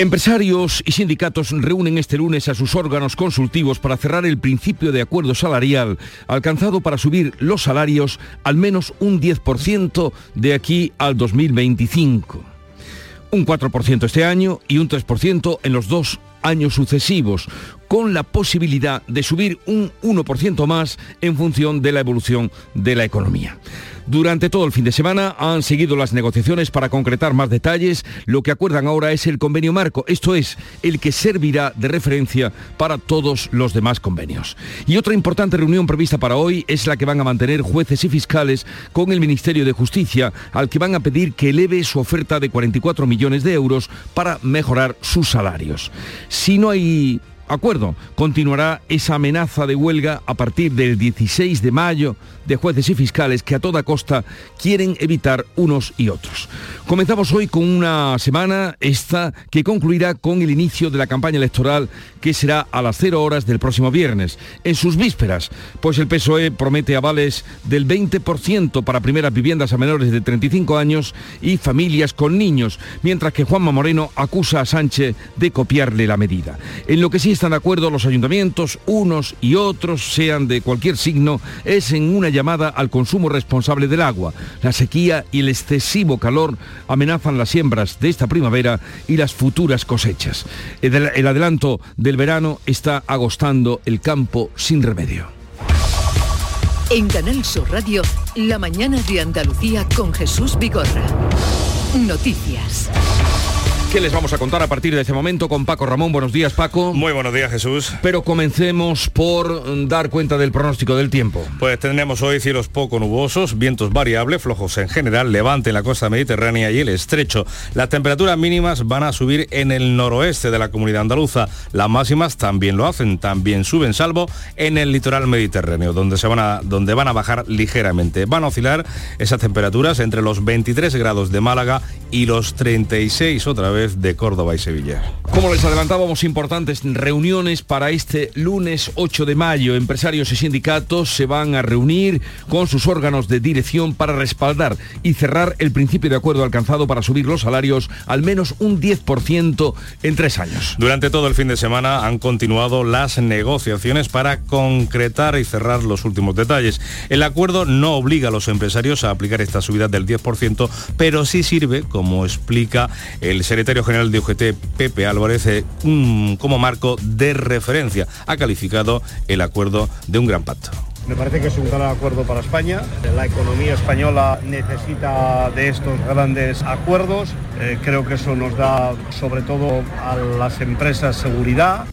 Empresarios y sindicatos reúnen este lunes a sus órganos consultivos para cerrar el principio de acuerdo salarial alcanzado para subir los salarios al menos un 10% de aquí al 2025. Un 4% este año y un 3% en los dos años sucesivos, con la posibilidad de subir un 1% más en función de la evolución de la economía. Durante todo el fin de semana han seguido las negociaciones para concretar más detalles. Lo que acuerdan ahora es el convenio marco, esto es, el que servirá de referencia para todos los demás convenios. Y otra importante reunión prevista para hoy es la que van a mantener jueces y fiscales con el Ministerio de Justicia, al que van a pedir que eleve su oferta de 44 millones de euros para mejorar sus salarios. Si no hay acuerdo, continuará esa amenaza de huelga a partir del 16 de mayo de jueces y fiscales que a toda costa quieren evitar unos y otros. Comenzamos hoy con una semana esta que concluirá con el inicio de la campaña electoral que será a las 0 horas del próximo viernes. En sus vísperas, pues el PSOE promete avales del 20% para primeras viviendas a menores de 35 años y familias con niños, mientras que Juanma Moreno acusa a Sánchez de copiarle la medida. En lo que sí están de acuerdo los ayuntamientos, unos y otros, sean de cualquier signo, es en una llamada al consumo responsable del agua. La sequía y el excesivo calor amenazan las siembras de esta primavera y las futuras cosechas. El, el adelanto del verano está agostando el campo sin remedio. En Canal Sur Radio, la mañana de Andalucía con Jesús Vigorra. Noticias. ¿Qué les vamos a contar a partir de este momento con Paco Ramón? Buenos días, Paco. Muy buenos días, Jesús. Pero comencemos por dar cuenta del pronóstico del tiempo. Pues tendremos hoy cielos poco nubosos, vientos variables, flojos en general, levante en la costa mediterránea y el estrecho. Las temperaturas mínimas van a subir en el noroeste de la comunidad andaluza. Las máximas también lo hacen, también suben, salvo en el litoral mediterráneo, donde, se van a, donde van a bajar ligeramente. Van a oscilar esas temperaturas entre los 23 grados de Málaga y los 36 otra vez de Córdoba y Sevilla. Como les adelantábamos, importantes reuniones para este lunes 8 de mayo. Empresarios y sindicatos se van a reunir con sus órganos de dirección para respaldar y cerrar el principio de acuerdo alcanzado para subir los salarios al menos un 10% en tres años. Durante todo el fin de semana han continuado las negociaciones para concretar y cerrar los últimos detalles. El acuerdo no obliga a los empresarios a aplicar esta subida del 10%, pero sí sirve, como explica el secretario secretario general de UGT, Pepe Álvarez, eh, como marco de referencia. Ha calificado el acuerdo de un gran pacto. Me parece que es un gran acuerdo para España. La economía española necesita de estos grandes acuerdos. Eh, creo que eso nos da sobre todo a las empresas seguridad.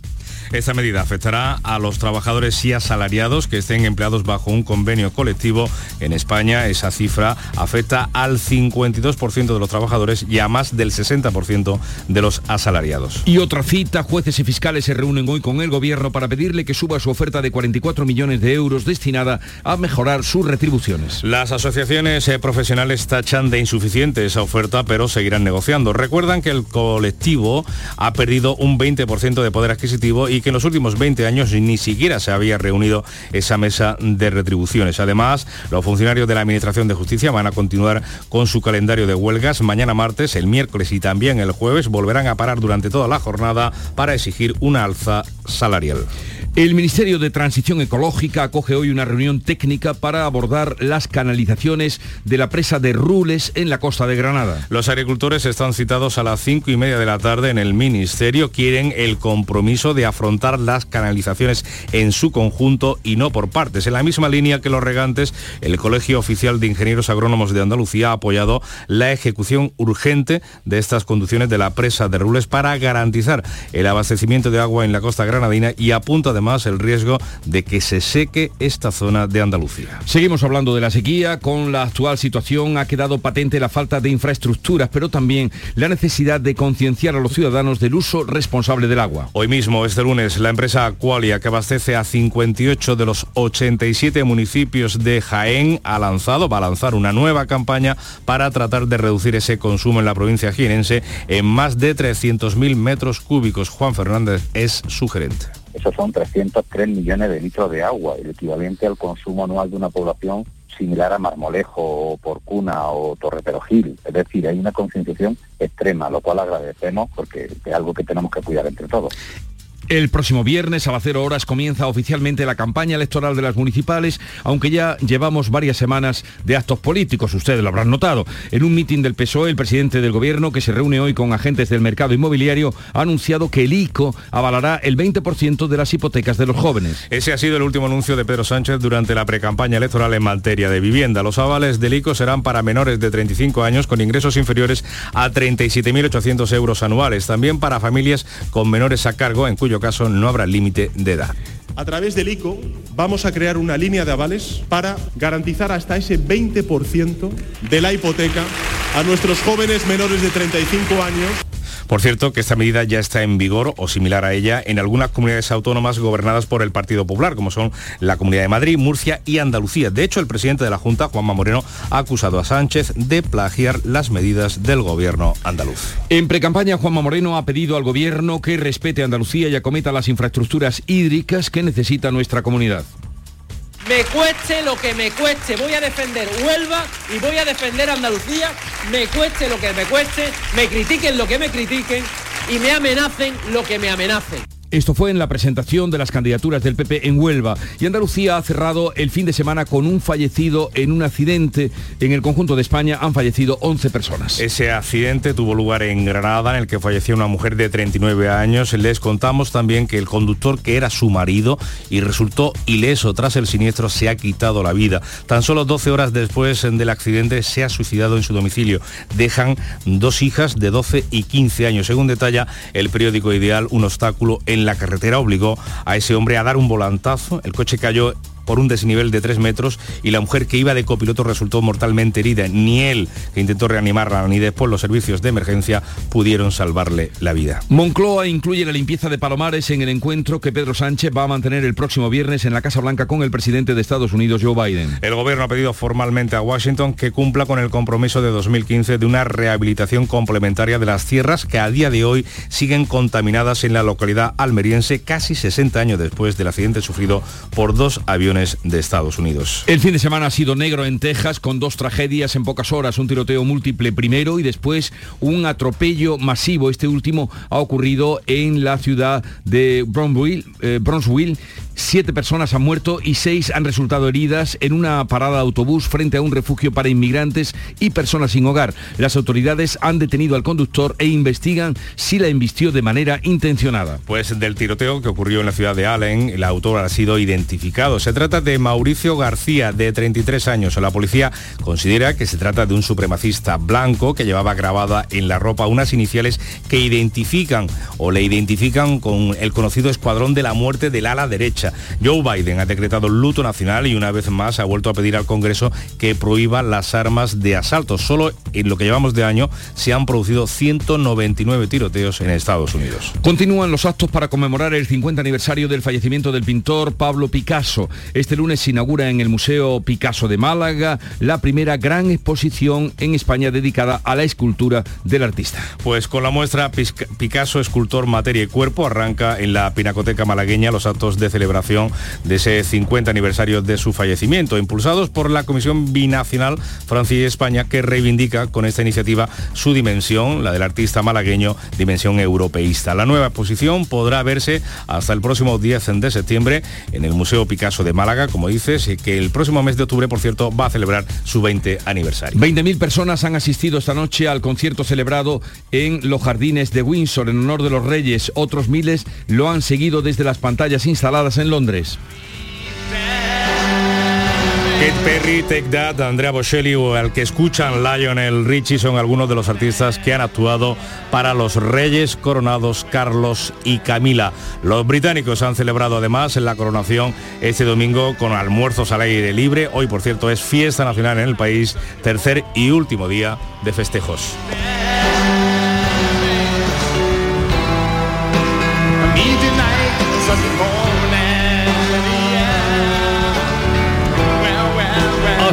Esta medida afectará a los trabajadores y asalariados que estén empleados bajo un convenio colectivo. En España esa cifra afecta al 52% de los trabajadores y a más del 60% de los asalariados. Y otra cita, jueces y fiscales se reúnen hoy con el gobierno para pedirle que suba su oferta de 44 millones de euros destinada a mejorar sus retribuciones. Las asociaciones eh, profesionales tachan de insuficiente esa oferta, pero seguirán negociando. Recuerdan que el colectivo ha perdido un 20% de poder adquisitivo y y que en los últimos 20 años ni siquiera se había reunido esa mesa de retribuciones. Además, los funcionarios de la Administración de Justicia van a continuar con su calendario de huelgas. Mañana martes, el miércoles y también el jueves volverán a parar durante toda la jornada para exigir una alza salarial. El Ministerio de Transición Ecológica acoge hoy una reunión técnica para abordar las canalizaciones de la presa de Rules en la costa de Granada. Los agricultores están citados a las cinco y media de la tarde en el Ministerio. Quieren el compromiso de afrontar las canalizaciones en su conjunto y no por partes. En la misma línea que los regantes, el Colegio Oficial de Ingenieros Agrónomos de Andalucía ha apoyado la ejecución urgente de estas conducciones de la presa de Rules para garantizar el abastecimiento de agua en la costa granadina y apunta además además el riesgo de que se seque esta zona de Andalucía. Seguimos hablando de la sequía. Con la actual situación ha quedado patente la falta de infraestructuras, pero también la necesidad de concienciar a los ciudadanos del uso responsable del agua. Hoy mismo, este lunes, la empresa Aqualia, que abastece a 58 de los 87 municipios de Jaén, ha lanzado, va a lanzar una nueva campaña para tratar de reducir ese consumo en la provincia jienense en más de 300.000 metros cúbicos. Juan Fernández es su gerente. Esos son 303 millones de litros de agua, el equivalente al consumo anual de una población similar a Marmolejo o Porcuna o Torreperogil. Es decir, hay una concienciación extrema, lo cual agradecemos porque es algo que tenemos que cuidar entre todos. El próximo viernes a las 0 horas comienza oficialmente la campaña electoral de las municipales, aunque ya llevamos varias semanas de actos políticos, ustedes lo habrán notado. En un mitin del PSOE, el presidente del gobierno, que se reúne hoy con agentes del mercado inmobiliario, ha anunciado que el ICO avalará el 20% de las hipotecas de los jóvenes. Ese ha sido el último anuncio de Pedro Sánchez durante la precampaña electoral en materia de vivienda. Los avales del ICO serán para menores de 35 años con ingresos inferiores a 37.800 euros anuales, también para familias con menores a cargo, en cuyo caso no habrá límite de edad. A través del ICO vamos a crear una línea de avales para garantizar hasta ese 20% de la hipoteca a nuestros jóvenes menores de 35 años por cierto, que esta medida ya está en vigor o similar a ella en algunas comunidades autónomas gobernadas por el Partido Popular, como son la Comunidad de Madrid, Murcia y Andalucía. De hecho, el presidente de la Junta, Juanma Moreno, ha acusado a Sánchez de plagiar las medidas del gobierno andaluz. En precampaña, Juanma Moreno ha pedido al gobierno que respete a Andalucía y acometa las infraestructuras hídricas que necesita nuestra comunidad me cueste lo que me cueste. Voy a defender Huelva y voy a defender Andalucía, me cueste lo que me cueste, me critiquen lo que me critiquen y me amenacen lo que me amenacen. Esto fue en la presentación de las candidaturas del PP en Huelva y Andalucía ha cerrado el fin de semana con un fallecido en un accidente. En el conjunto de España han fallecido 11 personas. Ese accidente tuvo lugar en Granada en el que falleció una mujer de 39 años. Les contamos también que el conductor que era su marido y resultó ileso tras el siniestro se ha quitado la vida. Tan solo 12 horas después del accidente se ha suicidado en su domicilio. Dejan dos hijas de 12 y 15 años. Según detalla el periódico Ideal, un obstáculo en en la carretera obligó a ese hombre a dar un volantazo. El coche cayó por un desnivel de 3 metros y la mujer que iba de copiloto resultó mortalmente herida. Ni él, que intentó reanimarla, ni después los servicios de emergencia pudieron salvarle la vida. Moncloa incluye la limpieza de Palomares en el encuentro que Pedro Sánchez va a mantener el próximo viernes en la Casa Blanca con el presidente de Estados Unidos, Joe Biden. El gobierno ha pedido formalmente a Washington que cumpla con el compromiso de 2015 de una rehabilitación complementaria de las tierras que a día de hoy siguen contaminadas en la localidad almeriense casi 60 años después del accidente sufrido por dos aviones de Estados Unidos. El fin de semana ha sido negro en Texas con dos tragedias en pocas horas, un tiroteo múltiple primero y después un atropello masivo. Este último ha ocurrido en la ciudad de Bronzeville, eh, Siete personas han muerto y seis han resultado heridas en una parada de autobús frente a un refugio para inmigrantes y personas sin hogar. Las autoridades han detenido al conductor e investigan si la embistió de manera intencionada. Pues del tiroteo que ocurrió en la ciudad de Allen, el autor ha sido identificado. Se trata de Mauricio García, de 33 años. La policía considera que se trata de un supremacista blanco que llevaba grabada en la ropa unas iniciales que identifican o le identifican con el conocido escuadrón de la muerte del ala derecha Joe Biden ha decretado luto nacional y una vez más ha vuelto a pedir al Congreso que prohíba las armas de asalto. Solo en lo que llevamos de año se han producido 199 tiroteos en Estados Unidos. Continúan los actos para conmemorar el 50 aniversario del fallecimiento del pintor Pablo Picasso. Este lunes se inaugura en el Museo Picasso de Málaga la primera gran exposición en España dedicada a la escultura del artista. Pues con la muestra Picasso, escultor, materia y cuerpo, arranca en la Pinacoteca malagueña los actos de celebración de ese 50 aniversario de su fallecimiento, impulsados por la Comisión Binacional Francia y España, que reivindica con esta iniciativa su dimensión, la del artista malagueño, dimensión europeísta. La nueva exposición podrá verse hasta el próximo 10 de septiembre en el Museo Picasso de Málaga, como dices, que el próximo mes de octubre, por cierto, va a celebrar su 20 aniversario. 20.000 personas han asistido esta noche al concierto celebrado en los jardines de Windsor en honor de los Reyes. Otros miles lo han seguido desde las pantallas instaladas en Londres. Kate Perry, Take That, Andrea Bocelli o al que escuchan Lionel Richie son algunos de los artistas que han actuado para los Reyes Coronados Carlos y Camila. Los británicos han celebrado además en la coronación este domingo con almuerzos al aire libre. Hoy, por cierto, es fiesta nacional en el país, tercer y último día de festejos.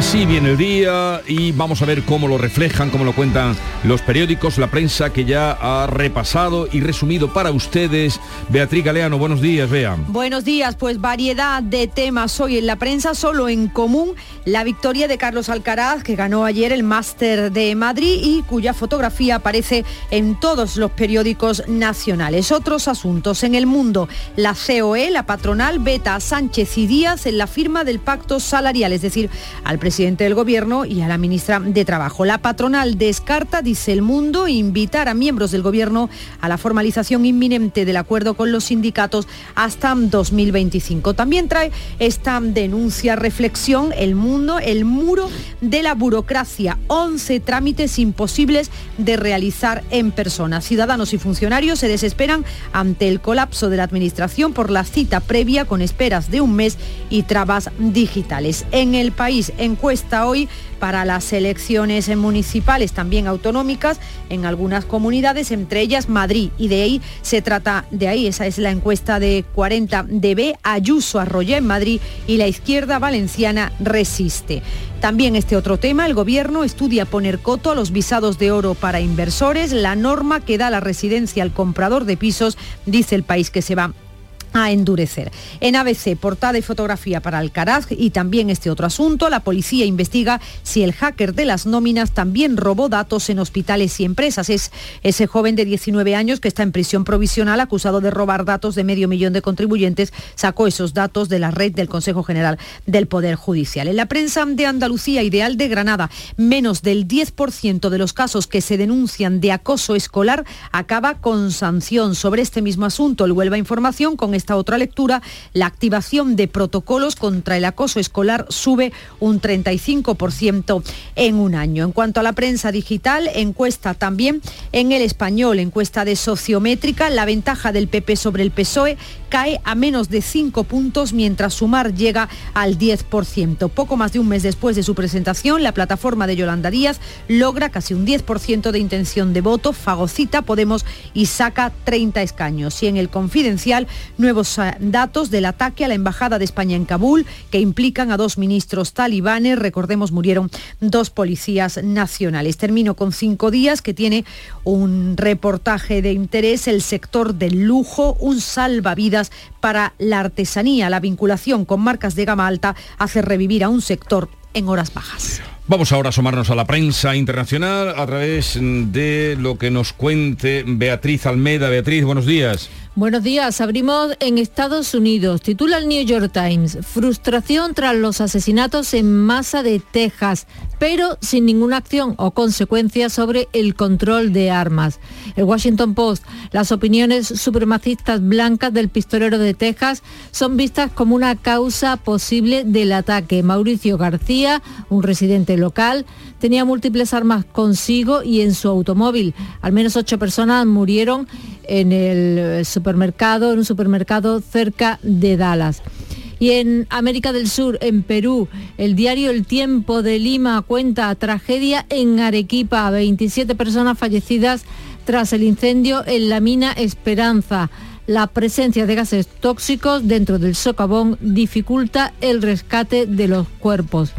Así viene el día y vamos a ver cómo lo reflejan, cómo lo cuentan los periódicos, la prensa que ya ha repasado y resumido para ustedes. Beatriz Galeano, buenos días, vean. Buenos días, pues variedad de temas hoy en la prensa, solo en común la victoria de Carlos Alcaraz, que ganó ayer el Máster de Madrid y cuya fotografía aparece en todos los periódicos nacionales. Otros asuntos en el mundo, la COE, la patronal, veta a Sánchez y Díaz en la firma del pacto salarial, es decir, al presidente del Gobierno y a la ministra de Trabajo. La patronal descarta, dice el mundo, invitar a miembros del Gobierno a la formalización inminente del acuerdo con los sindicatos hasta 2025. También trae esta denuncia, reflexión, el mundo, el muro de la burocracia. 11 trámites imposibles de realizar en persona. Ciudadanos y funcionarios se desesperan ante el colapso de la Administración por la cita previa con esperas de un mes y trabas digitales. En el país, en encuesta hoy para las elecciones municipales, también autonómicas, en algunas comunidades, entre ellas Madrid. Y de ahí se trata, de ahí, esa es la encuesta de 40 dB, Ayuso arrolla en Madrid y la izquierda valenciana resiste. También este otro tema, el gobierno estudia poner coto a los visados de oro para inversores, la norma que da la residencia al comprador de pisos, dice el país que se va a endurecer. En ABC, portada y fotografía para Alcaraz y también este otro asunto, la policía investiga si el hacker de las nóminas también robó datos en hospitales y empresas. Es ese joven de 19 años que está en prisión provisional acusado de robar datos de medio millón de contribuyentes, sacó esos datos de la red del Consejo General del Poder Judicial. En la prensa de Andalucía Ideal de Granada, menos del 10% de los casos que se denuncian de acoso escolar acaba con sanción. Sobre este mismo asunto, el Huelva Información con esta otra lectura, la activación de protocolos contra el acoso escolar sube un 35% en un año. En cuanto a la prensa digital, encuesta también en el español, encuesta de sociométrica, la ventaja del PP sobre el PSOE cae a menos de 5 puntos mientras Sumar llega al 10%. Poco más de un mes después de su presentación, la plataforma de Yolanda Díaz logra casi un 10% de intención de voto, fagocita Podemos y saca 30 escaños. Y en el confidencial, nuevo eh, datos del ataque a la Embajada de España en Kabul que implican a dos ministros talibanes. Recordemos, murieron dos policías nacionales. Termino con cinco días que tiene un reportaje de interés, el sector del lujo, un salvavidas para la artesanía. La vinculación con marcas de gama alta hace revivir a un sector en horas bajas. Vamos ahora a asomarnos a la prensa internacional a través de lo que nos cuente Beatriz Almeda. Beatriz, buenos días. Buenos días. Abrimos en Estados Unidos. Titula el New York Times. Frustración tras los asesinatos en masa de Texas, pero sin ninguna acción o consecuencia sobre el control de armas. El Washington Post. Las opiniones supremacistas blancas del pistolero de Texas son vistas como una causa posible del ataque. Mauricio García, un residente local, tenía múltiples armas consigo y en su automóvil. Al menos ocho personas murieron en el supermercado, en un supermercado cerca de Dallas. Y en América del Sur, en Perú, el diario El Tiempo de Lima cuenta tragedia en Arequipa, 27 personas fallecidas tras el incendio en la mina Esperanza. La presencia de gases tóxicos dentro del socavón dificulta el rescate de los cuerpos.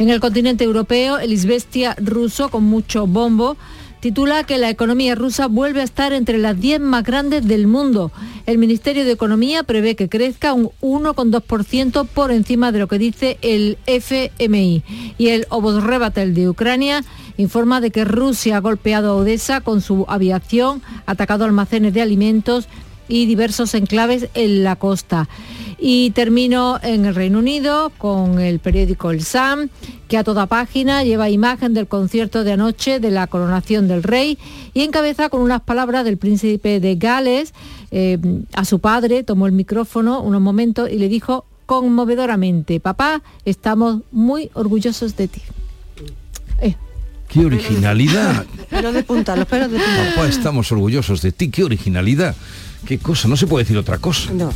En el continente europeo, el Isbestia ruso, con mucho bombo, titula que la economía rusa vuelve a estar entre las 10 más grandes del mundo. El Ministerio de Economía prevé que crezca un 1,2% por encima de lo que dice el FMI. Y el Obosrebatel de Ucrania informa de que Rusia ha golpeado a Odessa con su aviación, atacado almacenes de alimentos y diversos enclaves en la costa. Y termino en el Reino Unido con el periódico El Sam, que a toda página lleva imagen del concierto de anoche de la coronación del rey y encabeza con unas palabras del príncipe de Gales. Eh, a su padre tomó el micrófono unos momentos y le dijo conmovedoramente. Papá, estamos muy orgullosos de ti. Eh. ¡Qué originalidad! Pero de punta, los pelos de punta. Papá, estamos orgullosos de ti. ¡Qué originalidad! ¡Qué cosa! No se puede decir otra cosa. No.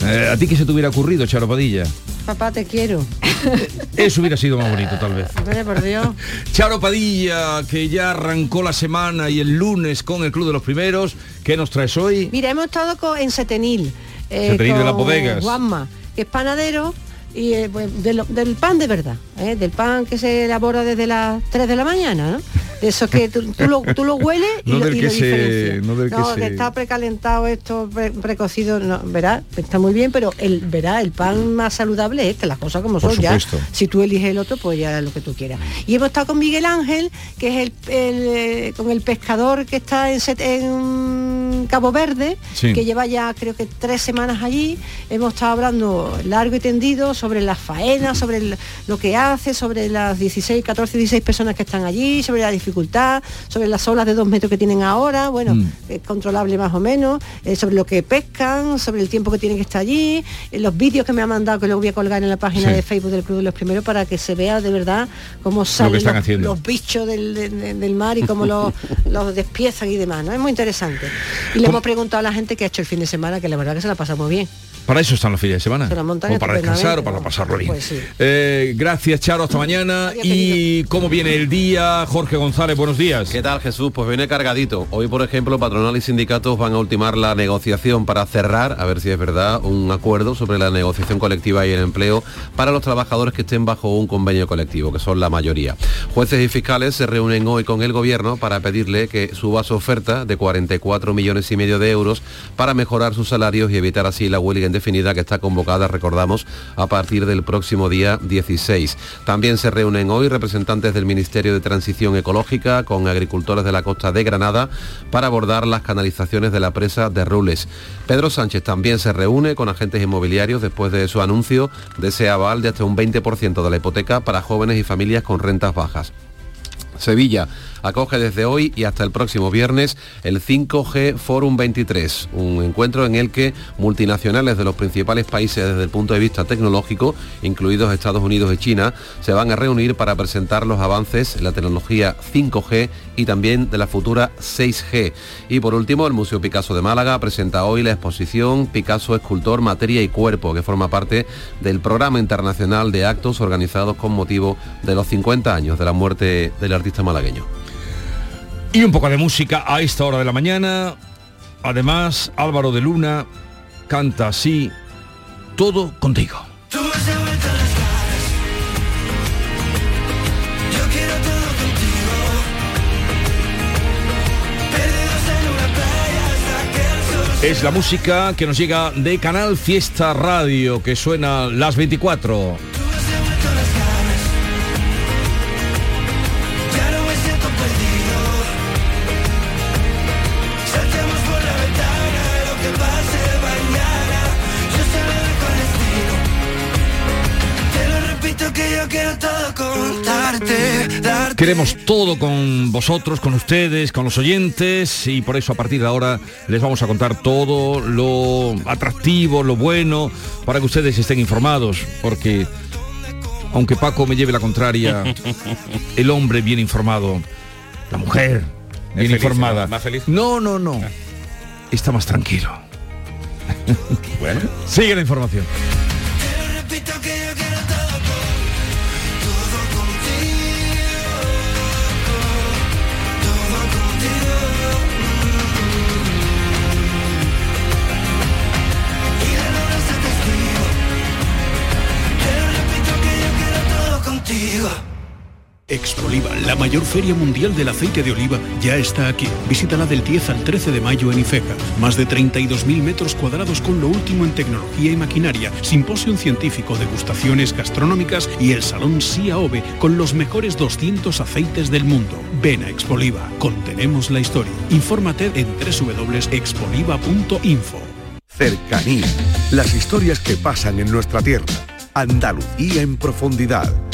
Eh, ¿A ti qué se te hubiera ocurrido, Charo Padilla? Papá, te quiero. Eso hubiera sido más bonito, tal vez. por Dios. Charo Padilla, que ya arrancó la semana y el lunes con el Club de los Primeros. ¿Qué nos traes hoy? Mira, hemos estado en Setenil. Eh, Setenil de las bodegas. Juanma, que es panadero y eh, pues, del pan de verdad, ¿eh? del pan que se elabora desde las 3 de la mañana, ¿no? De eso que tú, lo, tú lo, hueles y, lo, y diferencias. no, que, está precalentado esto, precocido, no, verá, está muy bien, pero el verá, el pan más saludable es que las cosas como son ya. Si tú eliges el otro, pues ya lo que tú quieras. Y hemos estado con Miguel Ángel, que es el, eh, con el pescador que está en, en Cabo Verde, que lleva ya creo que tres semanas allí. Hemos estado hablando largo y tendido sobre las faenas, sobre lo que hace, sobre las 16, 14, 16 personas que están allí, sobre la dificultad, sobre las olas de dos metros que tienen ahora, bueno, mm. es controlable más o menos, eh, sobre lo que pescan, sobre el tiempo que tienen que estar allí, eh, los vídeos que me han mandado que luego voy a colgar en la página de Facebook del Club de los Primeros para que se vea de verdad cómo salen los, bichos del, mar y cómo los, los despiezan y demás, ¿no? Es muy interesante. Y le hemos preguntado a la gente que ha hecho el fin de semana, que la verdad que se la pasa muy bien. Para eso están los fines de semana. O para descansar o para pasarlo bien. Pues eh, gracias, Charo, hasta mañana. ¿Y cómo viene el día? Jorge González, buenos días. ¿Qué tal, Jesús? Pues viene cargadito. Hoy, por ejemplo, patronal y sindicatos van a ultimar la negociación para cerrar, a ver si es verdad, un acuerdo sobre la negociación colectiva y el empleo para los trabajadores que estén bajo un convenio colectivo, que son la mayoría. Jueces y fiscales se reúnen hoy con el gobierno para pedirle que suba su oferta de 44 millones y medio de euros para mejorar sus salarios y evitar así la huelga definida que está convocada, recordamos, a partir del próximo día 16. También se reúnen hoy representantes del Ministerio de Transición Ecológica con agricultores de la costa de Granada para abordar las canalizaciones de la presa de Rules. Pedro Sánchez también se reúne con agentes inmobiliarios después de su anuncio de ese aval de hasta un 20% de la hipoteca para jóvenes y familias con rentas bajas. Sevilla acoge desde hoy y hasta el próximo viernes el 5G Forum 23, un encuentro en el que multinacionales de los principales países desde el punto de vista tecnológico, incluidos Estados Unidos y China, se van a reunir para presentar los avances en la tecnología 5G y también de la futura 6G. Y por último, el Museo Picasso de Málaga presenta hoy la exposición Picasso Escultor, Materia y Cuerpo, que forma parte del programa internacional de actos organizados con motivo de los 50 años de la muerte del artista malagueño. Y un poco de música a esta hora de la mañana. Además, Álvaro de Luna canta así, todo contigo. Es la música que nos llega de Canal Fiesta Radio, que suena las 24. Queremos todo con vosotros, con ustedes, con los oyentes y por eso a partir de ahora les vamos a contar todo lo atractivo, lo bueno, para que ustedes estén informados, porque aunque Paco me lleve la contraria, el hombre bien informado, la mujer bien informada. ¿Más feliz? No, no, no. Está más tranquilo. Bueno. Sigue la información. Expoliva, la mayor feria mundial del aceite de oliva, ya está aquí. Visítala del 10 al 13 de mayo en Ifeca. Más de 32.000 metros cuadrados con lo último en tecnología y maquinaria, simposio científico, degustaciones gastronómicas y el salón SIAOVE con los mejores 200 aceites del mundo. Ven a Expoliva, contenemos la historia. Infórmate en www.expoliva.info. Cercanía, las historias que pasan en nuestra tierra. Andalucía en profundidad.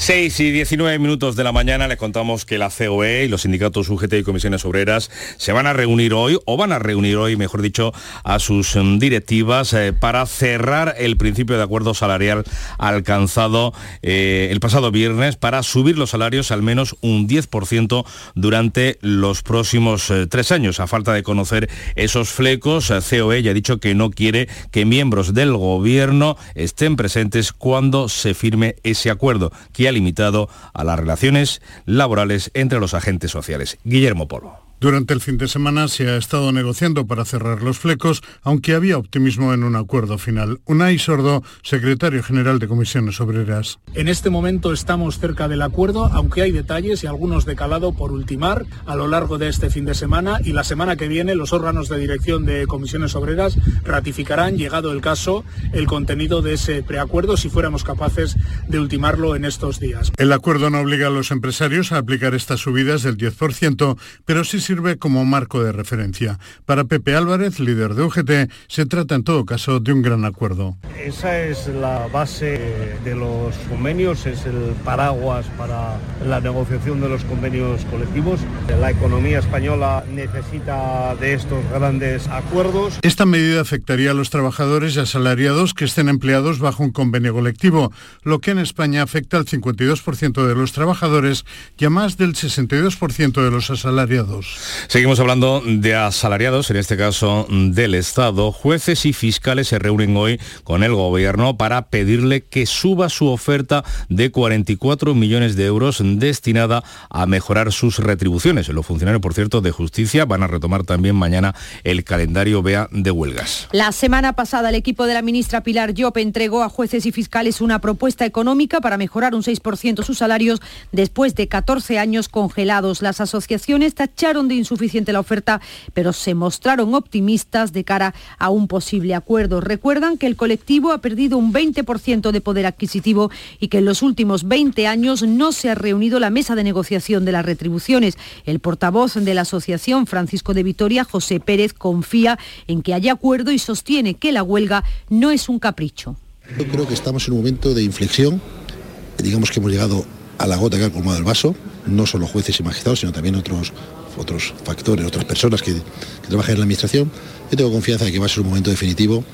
6 y 19 minutos de la mañana les contamos que la COE y los sindicatos UGT y comisiones obreras se van a reunir hoy, o van a reunir hoy, mejor dicho, a sus mm, directivas eh, para cerrar el principio de acuerdo salarial alcanzado eh, el pasado viernes para subir los salarios al menos un 10% durante los próximos eh, tres años. A falta de conocer esos flecos, COE ya ha dicho que no quiere que miembros del gobierno estén presentes cuando se firme ese acuerdo, limitado a las relaciones laborales entre los agentes sociales. Guillermo Polo. Durante el fin de semana se ha estado negociando para cerrar los flecos, aunque había optimismo en un acuerdo final. Unai Sordo, secretario general de Comisiones Obreras. En este momento estamos cerca del acuerdo, aunque hay detalles y algunos de calado por ultimar a lo largo de este fin de semana y la semana que viene los órganos de dirección de Comisiones Obreras ratificarán, llegado el caso, el contenido de ese preacuerdo si fuéramos capaces de ultimarlo en estos días. El acuerdo no obliga a los empresarios a aplicar estas subidas del 10%, pero sí sirve como marco de referencia. Para Pepe Álvarez, líder de UGT, se trata en todo caso de un gran acuerdo. Esa es la base de los convenios, es el paraguas para la negociación de los convenios colectivos. La economía española necesita de estos grandes acuerdos. Esta medida afectaría a los trabajadores y asalariados que estén empleados bajo un convenio colectivo, lo que en España afecta al 52% de los trabajadores y a más del 62% de los asalariados. Seguimos hablando de asalariados, en este caso del Estado. Jueces y fiscales se reúnen hoy con el Gobierno para pedirle que suba su oferta de 44 millones de euros destinada a mejorar sus retribuciones. Los funcionarios, por cierto, de justicia van a retomar también mañana el calendario BEA de huelgas. La semana pasada el equipo de la ministra Pilar Llop entregó a jueces y fiscales una propuesta económica para mejorar un 6% sus salarios después de 14 años congelados. Las asociaciones tacharon insuficiente la oferta, pero se mostraron optimistas de cara a un posible acuerdo. Recuerdan que el colectivo ha perdido un 20% de poder adquisitivo y que en los últimos 20 años no se ha reunido la mesa de negociación de las retribuciones. El portavoz de la asociación, Francisco de Vitoria, José Pérez, confía en que haya acuerdo y sostiene que la huelga no es un capricho. Yo creo que estamos en un momento de inflexión, digamos que hemos llegado a la gota que ha colmado el vaso, no solo jueces y magistrados, sino también otros otros factores, otras personas que, que trabajan en la administración, yo tengo confianza de que va a ser un momento definitivo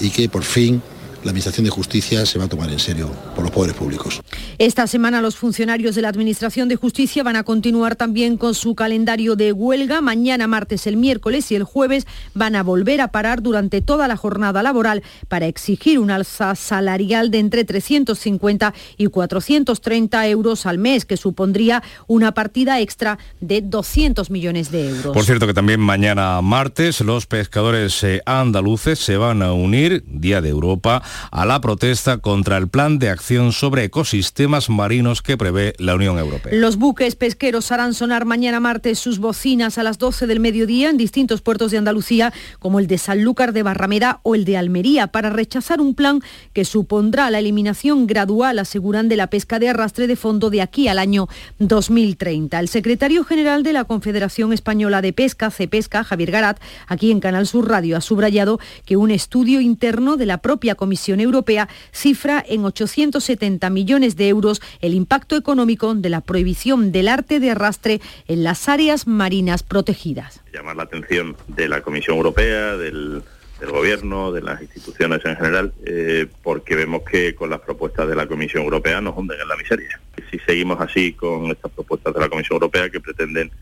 y que por fin la Administración de Justicia se va a tomar en serio por los poderes públicos. Esta semana los funcionarios de la Administración de Justicia van a continuar también con su calendario de huelga. Mañana, martes, el miércoles y el jueves van a volver a parar durante toda la jornada laboral para exigir un alza salarial de entre 350 y 430 euros al mes, que supondría una partida extra de 200 millones de euros. Por cierto que también mañana martes los pescadores eh, andaluces se van a unir, Día de Europa, a la protesta contra el plan de acción sobre ecosistemas marinos que prevé la Unión Europea. Los buques pesqueros harán sonar mañana martes sus bocinas a las 12 del mediodía en distintos puertos de Andalucía, como el de Sanlúcar de Barrameda o el de Almería, para rechazar un plan que supondrá la eliminación gradual, aseguran, de la pesca de arrastre de fondo de aquí al año 2030. El secretario general de la Confederación Española de Pesca, CEPESCA, Javier Garat, aquí en Canal Sur Radio, ha subrayado que un estudio interno de la propia Comisión Europea cifra en 870 millones de euros el impacto económico de la prohibición del arte de arrastre en las áreas marinas protegidas. Llamar la atención de la Comisión Europea, del, Gobierno, de las instituciones en general, eh, porque vemos que con las propuestas de la Comisión Europea nos hunden en la miseria. Si seguimos así con estas propuestas de la Comisión Europea que pretenden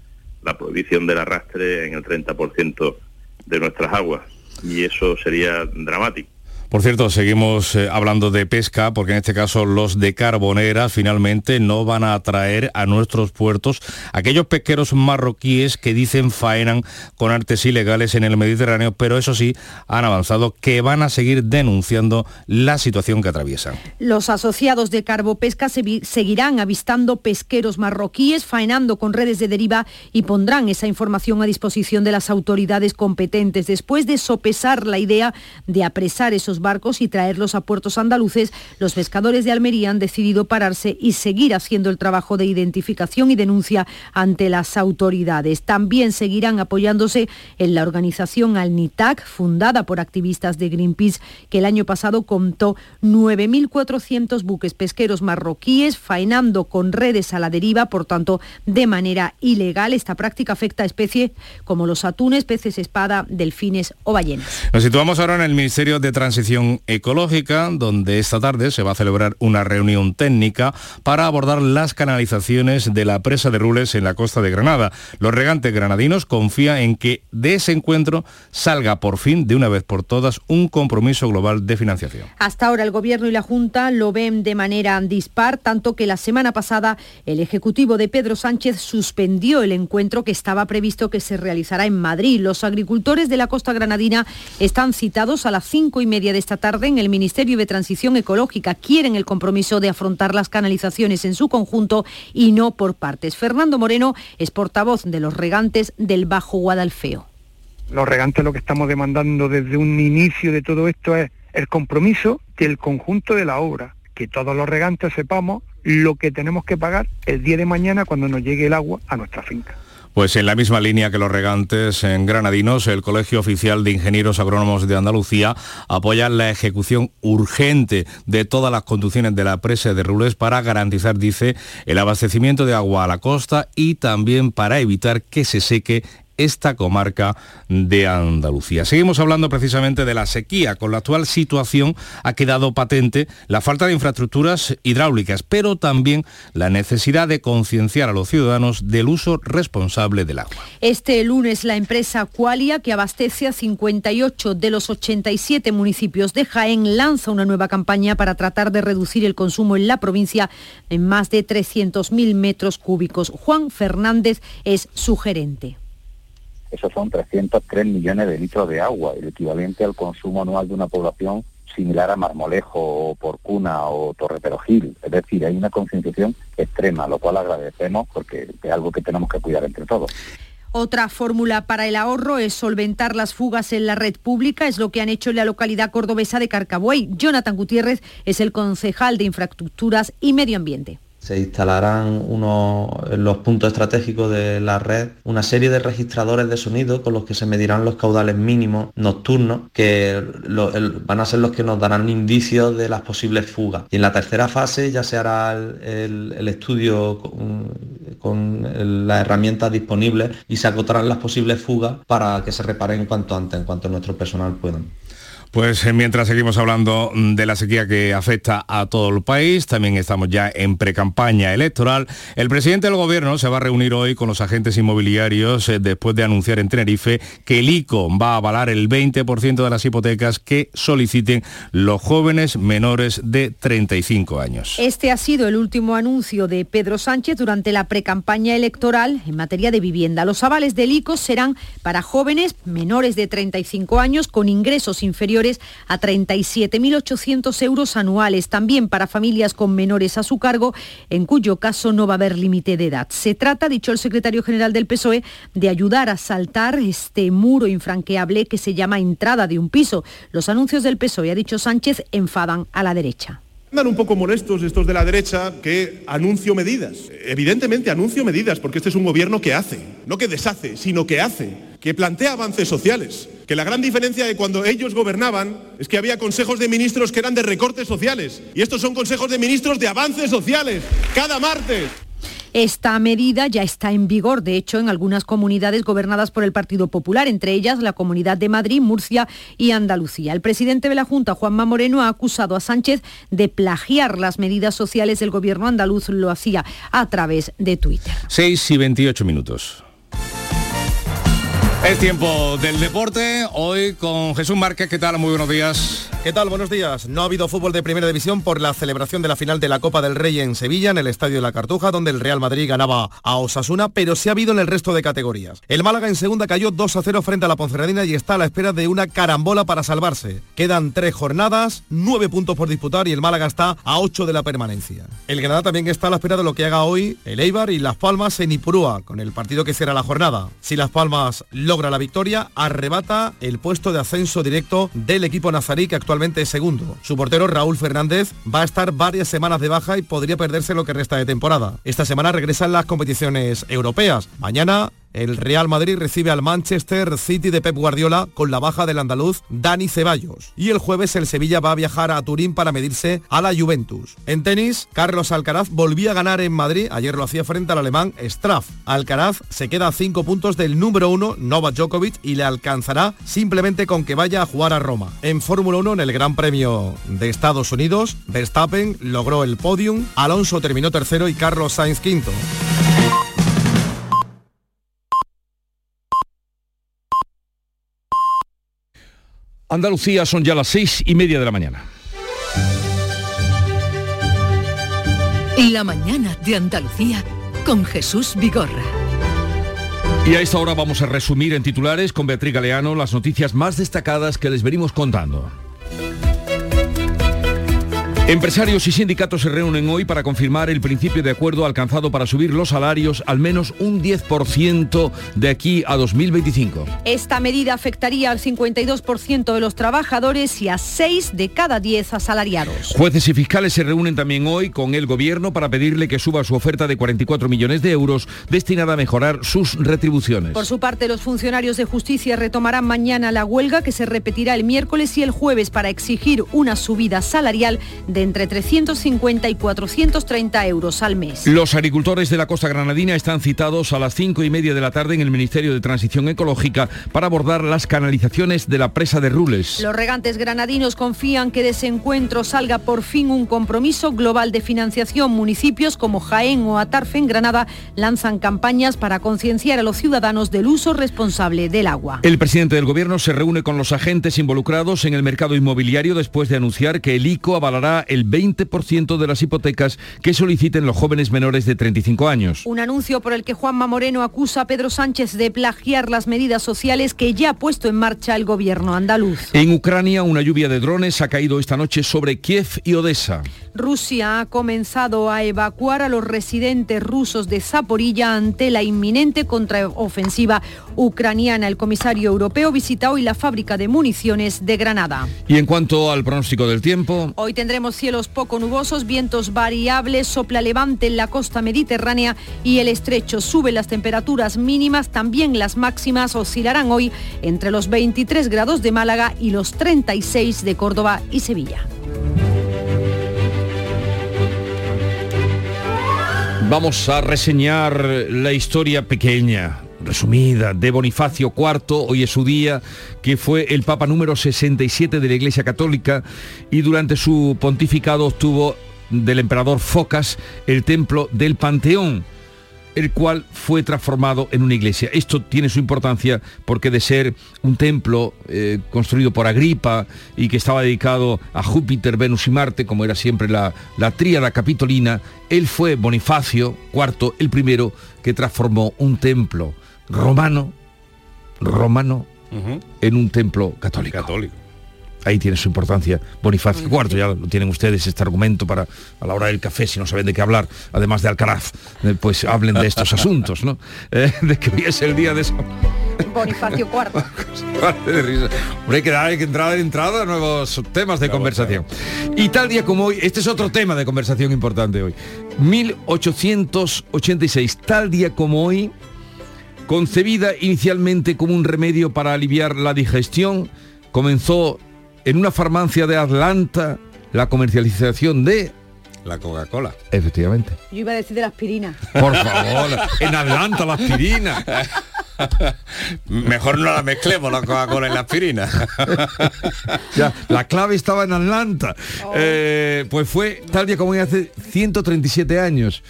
la prohibición del arrastre en el 30% de nuestras aguas, y eso sería dramático Por cierto, seguimos eh, hablando de pesca porque en este caso los de Carbonera finalmente no van a atraer a nuestros puertos aquellos pesqueros marroquíes que dicen faenan con artes ilegales en el Mediterráneo, pero eso sí, han avanzado que van a seguir denunciando la situación que atraviesan. Los asociados de Carbopesca seguirán avistando pesqueros marroquíes faenando con redes de deriva y pondrán esa información a disposición de las autoridades competentes después de sopesar la idea de apresar esos barcos y traerlos a puertos andaluces, los pescadores de Almería han decidido pararse y seguir haciendo el trabajo de identificación y denuncia ante las autoridades. También seguirán apoyándose en la organización Alnitac, fundada por activistas de Greenpeace, que el año pasado contó 9.400 buques pesqueros marroquíes faenando con redes a la deriva, por tanto, de manera ilegal. Esta práctica afecta a especies como los atunes, peces espada, delfines o ballenas. Nos situamos ahora en el Ministerio de Transición Ecológica, donde esta tarde se va a celebrar una reunión técnica para abordar las canalizaciones de la presa de Rules en la costa de Granada. Los regantes granadinos confían en que de ese encuentro salga por fin, de una vez por todas, un compromiso global de financiación. Hasta ahora el Gobierno y la Junta lo ven de manera dispar, tanto que la semana pasada el Ejecutivo de Pedro Sánchez suspendió el encuentro que estaba previsto que se realizará en Madrid. Los agricultores de la costa granadina están citados a las cinco y media de esta tarde en el Ministerio de Transición Ecológica. Quieren el compromiso de afrontar las canalizaciones en su conjunto y no por partes. Fernando Moreno es portavoz de los regantes del Bajo Guadalfeo. Los regantes lo que estamos demandando desde un inicio de todo esto es el compromiso del conjunto de la obra, que todos los regantes sepamos lo que tenemos que pagar el día de mañana cuando nos llegue el agua a nuestra finca. Pues en la misma línea que los regantes en Granadinos, el Colegio Oficial de Ingenieros Agrónomos de Andalucía apoya la ejecución urgente de todas las conducciones de la presa de Rules para garantizar, dice, el abastecimiento de agua a la costa y también para evitar que se seque esta comarca de Andalucía. Seguimos hablando precisamente de la sequía. Con la actual situación ha quedado patente la falta de infraestructuras hidráulicas, pero también la necesidad de concienciar a los ciudadanos del uso responsable del agua. Este lunes la empresa Qualia, que abastece a 58 de los 87 municipios de Jaén, lanza una nueva campaña para tratar de reducir el consumo en la provincia en más de 300.000 metros cúbicos. Juan Fernández es su gerente. Esos son 303 millones de litros de agua, el equivalente al consumo anual de una población similar a Marmolejo o Porcuna o Torreperogil. Es decir, hay una concienciación extrema, lo cual agradecemos porque es algo que tenemos que cuidar entre todos. Otra fórmula para el ahorro es solventar las fugas en la red pública, es lo que han hecho en la localidad cordobesa de Carcabuey. Jonathan Gutiérrez es el concejal de Infraestructuras y Medio Ambiente se instalarán unos, en los puntos estratégicos de la red una serie de registradores de sonido con los que se medirán los caudales mínimos nocturnos que van a ser los que nos darán indicios de las posibles fugas. Y en la tercera fase ya se hará el, estudio con, con las herramientas disponibles y se acotarán las posibles fugas para que se reparen cuanto antes, en cuanto nuestro personal pueda. Pues eh, mientras seguimos hablando de la sequía que afecta a todo el país, también estamos ya en precampaña electoral. El presidente del gobierno se va a reunir hoy con los agentes inmobiliarios eh, después de anunciar en Tenerife que el ICO va a avalar el 20% de las hipotecas que soliciten los jóvenes menores de 35 años. Este ha sido el último anuncio de Pedro Sánchez durante la precampaña electoral en materia de vivienda. Los avales del ICO serán para jóvenes menores de 35 años con ingresos inferiores a 37.800 euros anuales, también para familias con menores a su cargo, en cuyo caso no va a haber límite de edad. Se trata, dicho el secretario general del PSOE, de ayudar a saltar este muro infranqueable que se llama entrada de un piso. Los anuncios del PSOE, ha dicho Sánchez, enfadan a la derecha. Andan un poco molestos estos de la derecha que anuncio medidas. Evidentemente anuncio medidas porque este es un gobierno que hace, no que deshace, sino que hace, que plantea avances sociales. Que la gran diferencia de cuando ellos gobernaban es que había consejos de ministros que eran de recortes sociales y estos son consejos de ministros de avances sociales cada martes. Esta medida ya está en vigor, de hecho, en algunas comunidades gobernadas por el Partido Popular, entre ellas la Comunidad de Madrid, Murcia y Andalucía. El presidente de la Junta, Juanma Moreno, ha acusado a Sánchez de plagiar las medidas sociales del gobierno andaluz. Lo hacía a través de Twitter. 6 y 28 minutos. Es tiempo del deporte, hoy con Jesús Márquez, ¿qué tal? Muy buenos días. ¿Qué tal? Buenos días. No ha habido fútbol de primera división por la celebración de la final de la Copa del Rey en Sevilla, en el Estadio de la Cartuja, donde el Real Madrid ganaba a Osasuna, pero se ha habido en el resto de categorías. El Málaga en segunda cayó 2 a 0 frente a la Ponferradina y está a la espera de una carambola para salvarse. Quedan tres jornadas, nueve puntos por disputar y el Málaga está a 8 de la permanencia. El Granada también está a la espera de lo que haga hoy el Eibar y Las Palmas en Ipurúa, con el partido que cierra la jornada. Si Las Palmas logra la victoria, arrebata el puesto de ascenso directo del equipo nazarí que actualmente es segundo. Su portero Raúl Fernández va a estar varias semanas de baja y podría perderse lo que resta de temporada. Esta semana regresan las competiciones europeas. Mañana el Real Madrid recibe al Manchester City de Pep Guardiola con la baja del andaluz Dani Ceballos. Y el jueves el Sevilla va a viajar a Turín para medirse a la Juventus. En tenis, Carlos Alcaraz volvía a ganar en Madrid. Ayer lo hacía frente al alemán Straff. Alcaraz se queda a cinco puntos del número uno, Novak Djokovic, y le alcanzará simplemente con que vaya a jugar a Roma. En Fórmula 1, en el Gran Premio de Estados Unidos, Verstappen logró el podium, Alonso terminó tercero y Carlos Sainz quinto. Andalucía son ya las seis y media de la mañana. La mañana de Andalucía con Jesús Vigorra. Y a esta hora vamos a resumir en titulares con Beatriz Galeano las noticias más destacadas que les venimos contando. Empresarios y sindicatos se reúnen hoy para confirmar el principio de acuerdo alcanzado para subir los salarios al menos un 10% de aquí a 2025. Esta medida afectaría al 52% de los trabajadores y a 6 de cada 10 asalariados. Jueces y fiscales se reúnen también hoy con el gobierno para pedirle que suba su oferta de 44 millones de euros destinada a mejorar sus retribuciones. Por su parte, los funcionarios de justicia retomarán mañana la huelga que se repetirá el miércoles y el jueves para exigir una subida salarial de entre 350 y 430 euros al mes. Los agricultores de la costa granadina están citados a las 5 y media de la tarde en el Ministerio de Transición Ecológica para abordar las canalizaciones de la presa de Rules. Los regantes granadinos confían que de ese encuentro salga por fin un compromiso global de financiación. Municipios como Jaén o Atarfe en Granada lanzan campañas para concienciar a los ciudadanos del uso responsable del agua. El presidente del gobierno se reúne con los agentes involucrados en el mercado inmobiliario después de anunciar que el ICO avalará el 20% de las hipotecas que soliciten los jóvenes menores de 35 años. Un anuncio por el que Juanma Moreno acusa a Pedro Sánchez de plagiar las medidas sociales que ya ha puesto en marcha el gobierno andaluz. En Ucrania, una lluvia de drones ha caído esta noche sobre Kiev y Odessa. Rusia ha comenzado a evacuar a los residentes rusos de Zaporilla ante la inminente contraofensiva ucraniana. El comisario europeo visita hoy la fábrica de municiones de Granada. Y en cuanto al pronóstico del tiempo... Hoy tendremos cielos poco nubosos, vientos variables, sopla levante en la costa mediterránea y el estrecho. Suben las temperaturas mínimas, también las máximas oscilarán hoy entre los 23 grados de Málaga y los 36 de Córdoba y Sevilla. Vamos a reseñar la historia pequeña, resumida, de Bonifacio IV, hoy es su día, que fue el Papa número 67 de la Iglesia Católica y durante su pontificado obtuvo del emperador Focas el templo del Panteón el cual fue transformado en una iglesia. Esto tiene su importancia porque de ser un templo eh, construido por Agripa y que estaba dedicado a Júpiter, Venus y Marte, como era siempre la, la tríada capitolina, él fue Bonifacio IV, el primero que transformó un templo romano, romano, en un templo católico. Católico. Ahí tiene su importancia Bonifacio IV, ya lo tienen ustedes este argumento para a la hora del café, si no saben de qué hablar, además de Alcaraz, eh, pues hablen de estos asuntos, ¿no? Eh, de que hoy es el día de eso. Bonifacio IV. Hombre, hay que dar hay que entrar de entrada nuevos temas de conversación. Y tal día como hoy, este es otro tema de conversación importante hoy. 1886, tal día como hoy, concebida inicialmente como un remedio para aliviar la digestión, comenzó en una farmacia de Atlanta la comercialización de la Coca-Cola. Efectivamente. Yo iba a decir de la aspirina. Por favor, en Atlanta la aspirina. Mejor no la mezclemos la Coca-Cola y la aspirina. ya, la clave estaba en Atlanta. Oh. Eh, pues fue tal día como hoy hace 137 años.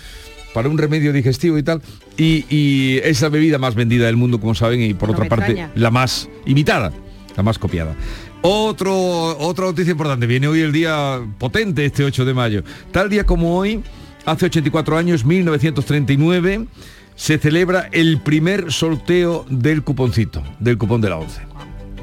Para un remedio digestivo y tal. Y, y es la bebida más vendida del mundo, como saben, y por otra parte la más imitada, la más copiada. Otro, otra noticia importante, viene hoy el día potente, este 8 de mayo. Tal día como hoy, hace 84 años, 1939, se celebra el primer sorteo del cuponcito, del cupón de la 11.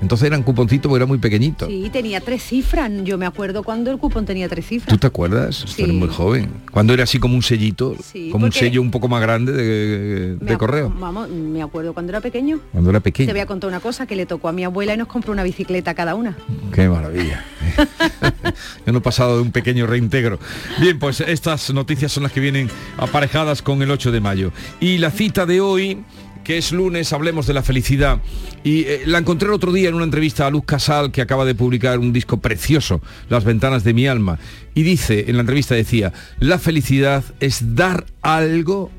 Entonces eran cuponcitos porque era muy pequeñito. Sí, tenía tres cifras. Yo me acuerdo cuando el cupón tenía tres cifras. ¿Tú te acuerdas? Sí. eres muy joven. Cuando era así como un sellito, como un sello un poco más grande de, correo. Vamos, me acuerdo cuando era pequeño. Cuando era pequeño. Te voy a contar una cosa que le tocó a mi abuela y nos compró una bicicleta cada una. Qué maravilla. Yo no he pasado de un pequeño reintegro. Bien, pues estas noticias son las que vienen aparejadas con el 8 de mayo. Y la cita de hoy que es lunes, hablemos de la felicidad. Y eh, la encontré el otro día en una entrevista a Luz Casal, que acaba de publicar un disco precioso, Las ventanas de mi alma. Y dice, en la entrevista decía, la felicidad es dar algo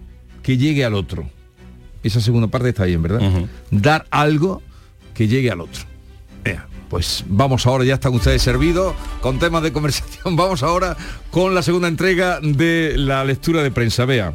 que llegue al otro. Esa segunda parte está bien, ¿verdad? Dar algo que llegue al otro. pues vamos ahora, ya están ustedes servidos con temas de conversación. Vamos ahora con la segunda entrega de la lectura de prensa. Vea.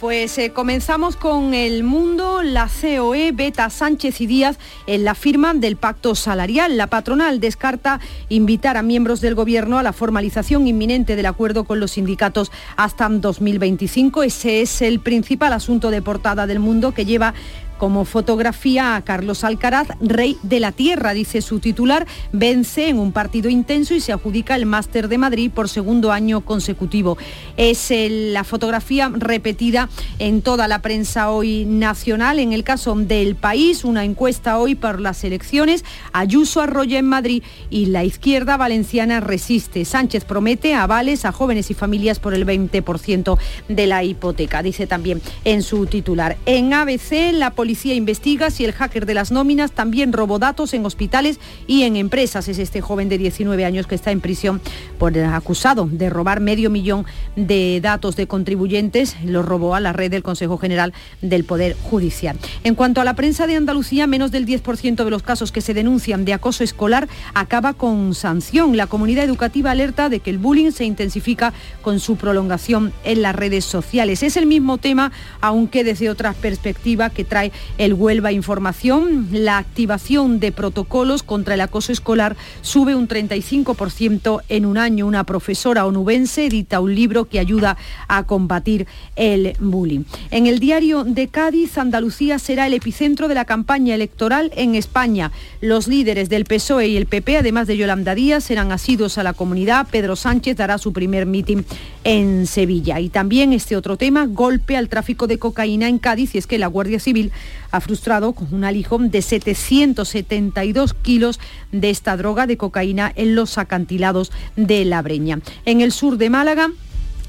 Pues eh, comenzamos con el mundo, la COE, Beta Sánchez y Díaz en la firma del pacto salarial. La patronal descarta invitar a miembros del gobierno a la formalización inminente del acuerdo con los sindicatos hasta 2025. Ese es el principal asunto de portada del mundo que lleva como fotografía a Carlos Alcaraz, rey de la tierra, dice su titular, vence en un partido intenso y se adjudica el Máster de Madrid por segundo año consecutivo. Es la fotografía repetida en toda la prensa hoy nacional. En el caso del país, una encuesta hoy por las elecciones, Ayuso arrolla en Madrid y la izquierda valenciana resiste. Sánchez promete avales a jóvenes y familias por el 20% de la hipoteca, dice también en su titular. En ABC, la policía policía investiga si el hacker de las nóminas también robó datos en hospitales y en empresas. Es este joven de 19 años que está en prisión por acusado de robar medio millón de datos de contribuyentes. Lo robó a la red del Consejo General del Poder Judicial. En cuanto a la prensa de Andalucía, menos del 10% de los casos que se denuncian de acoso escolar acaba con sanción. La comunidad educativa alerta de que el bullying se intensifica con su prolongación en las redes sociales. Es el mismo tema, aunque desde otra perspectiva que trae el Huelva Información. La activación de protocolos contra el acoso escolar sube un 35% en un año. Una profesora onubense edita un libro que ayuda a combatir el bullying. En el diario de Cádiz, Andalucía será el epicentro de la campaña electoral en España. Los líderes del PSOE y el PP, además de Yolanda Díaz, serán asidos a la comunidad. Pedro Sánchez dará su primer mitin en Sevilla. Y también este otro tema, golpe al tráfico de cocaína en Cádiz, y es que la Guardia Civil ha frustrado con un alijo de 772 kilos de esta droga de cocaína en los acantilados de La Breña. En el sur de Málaga,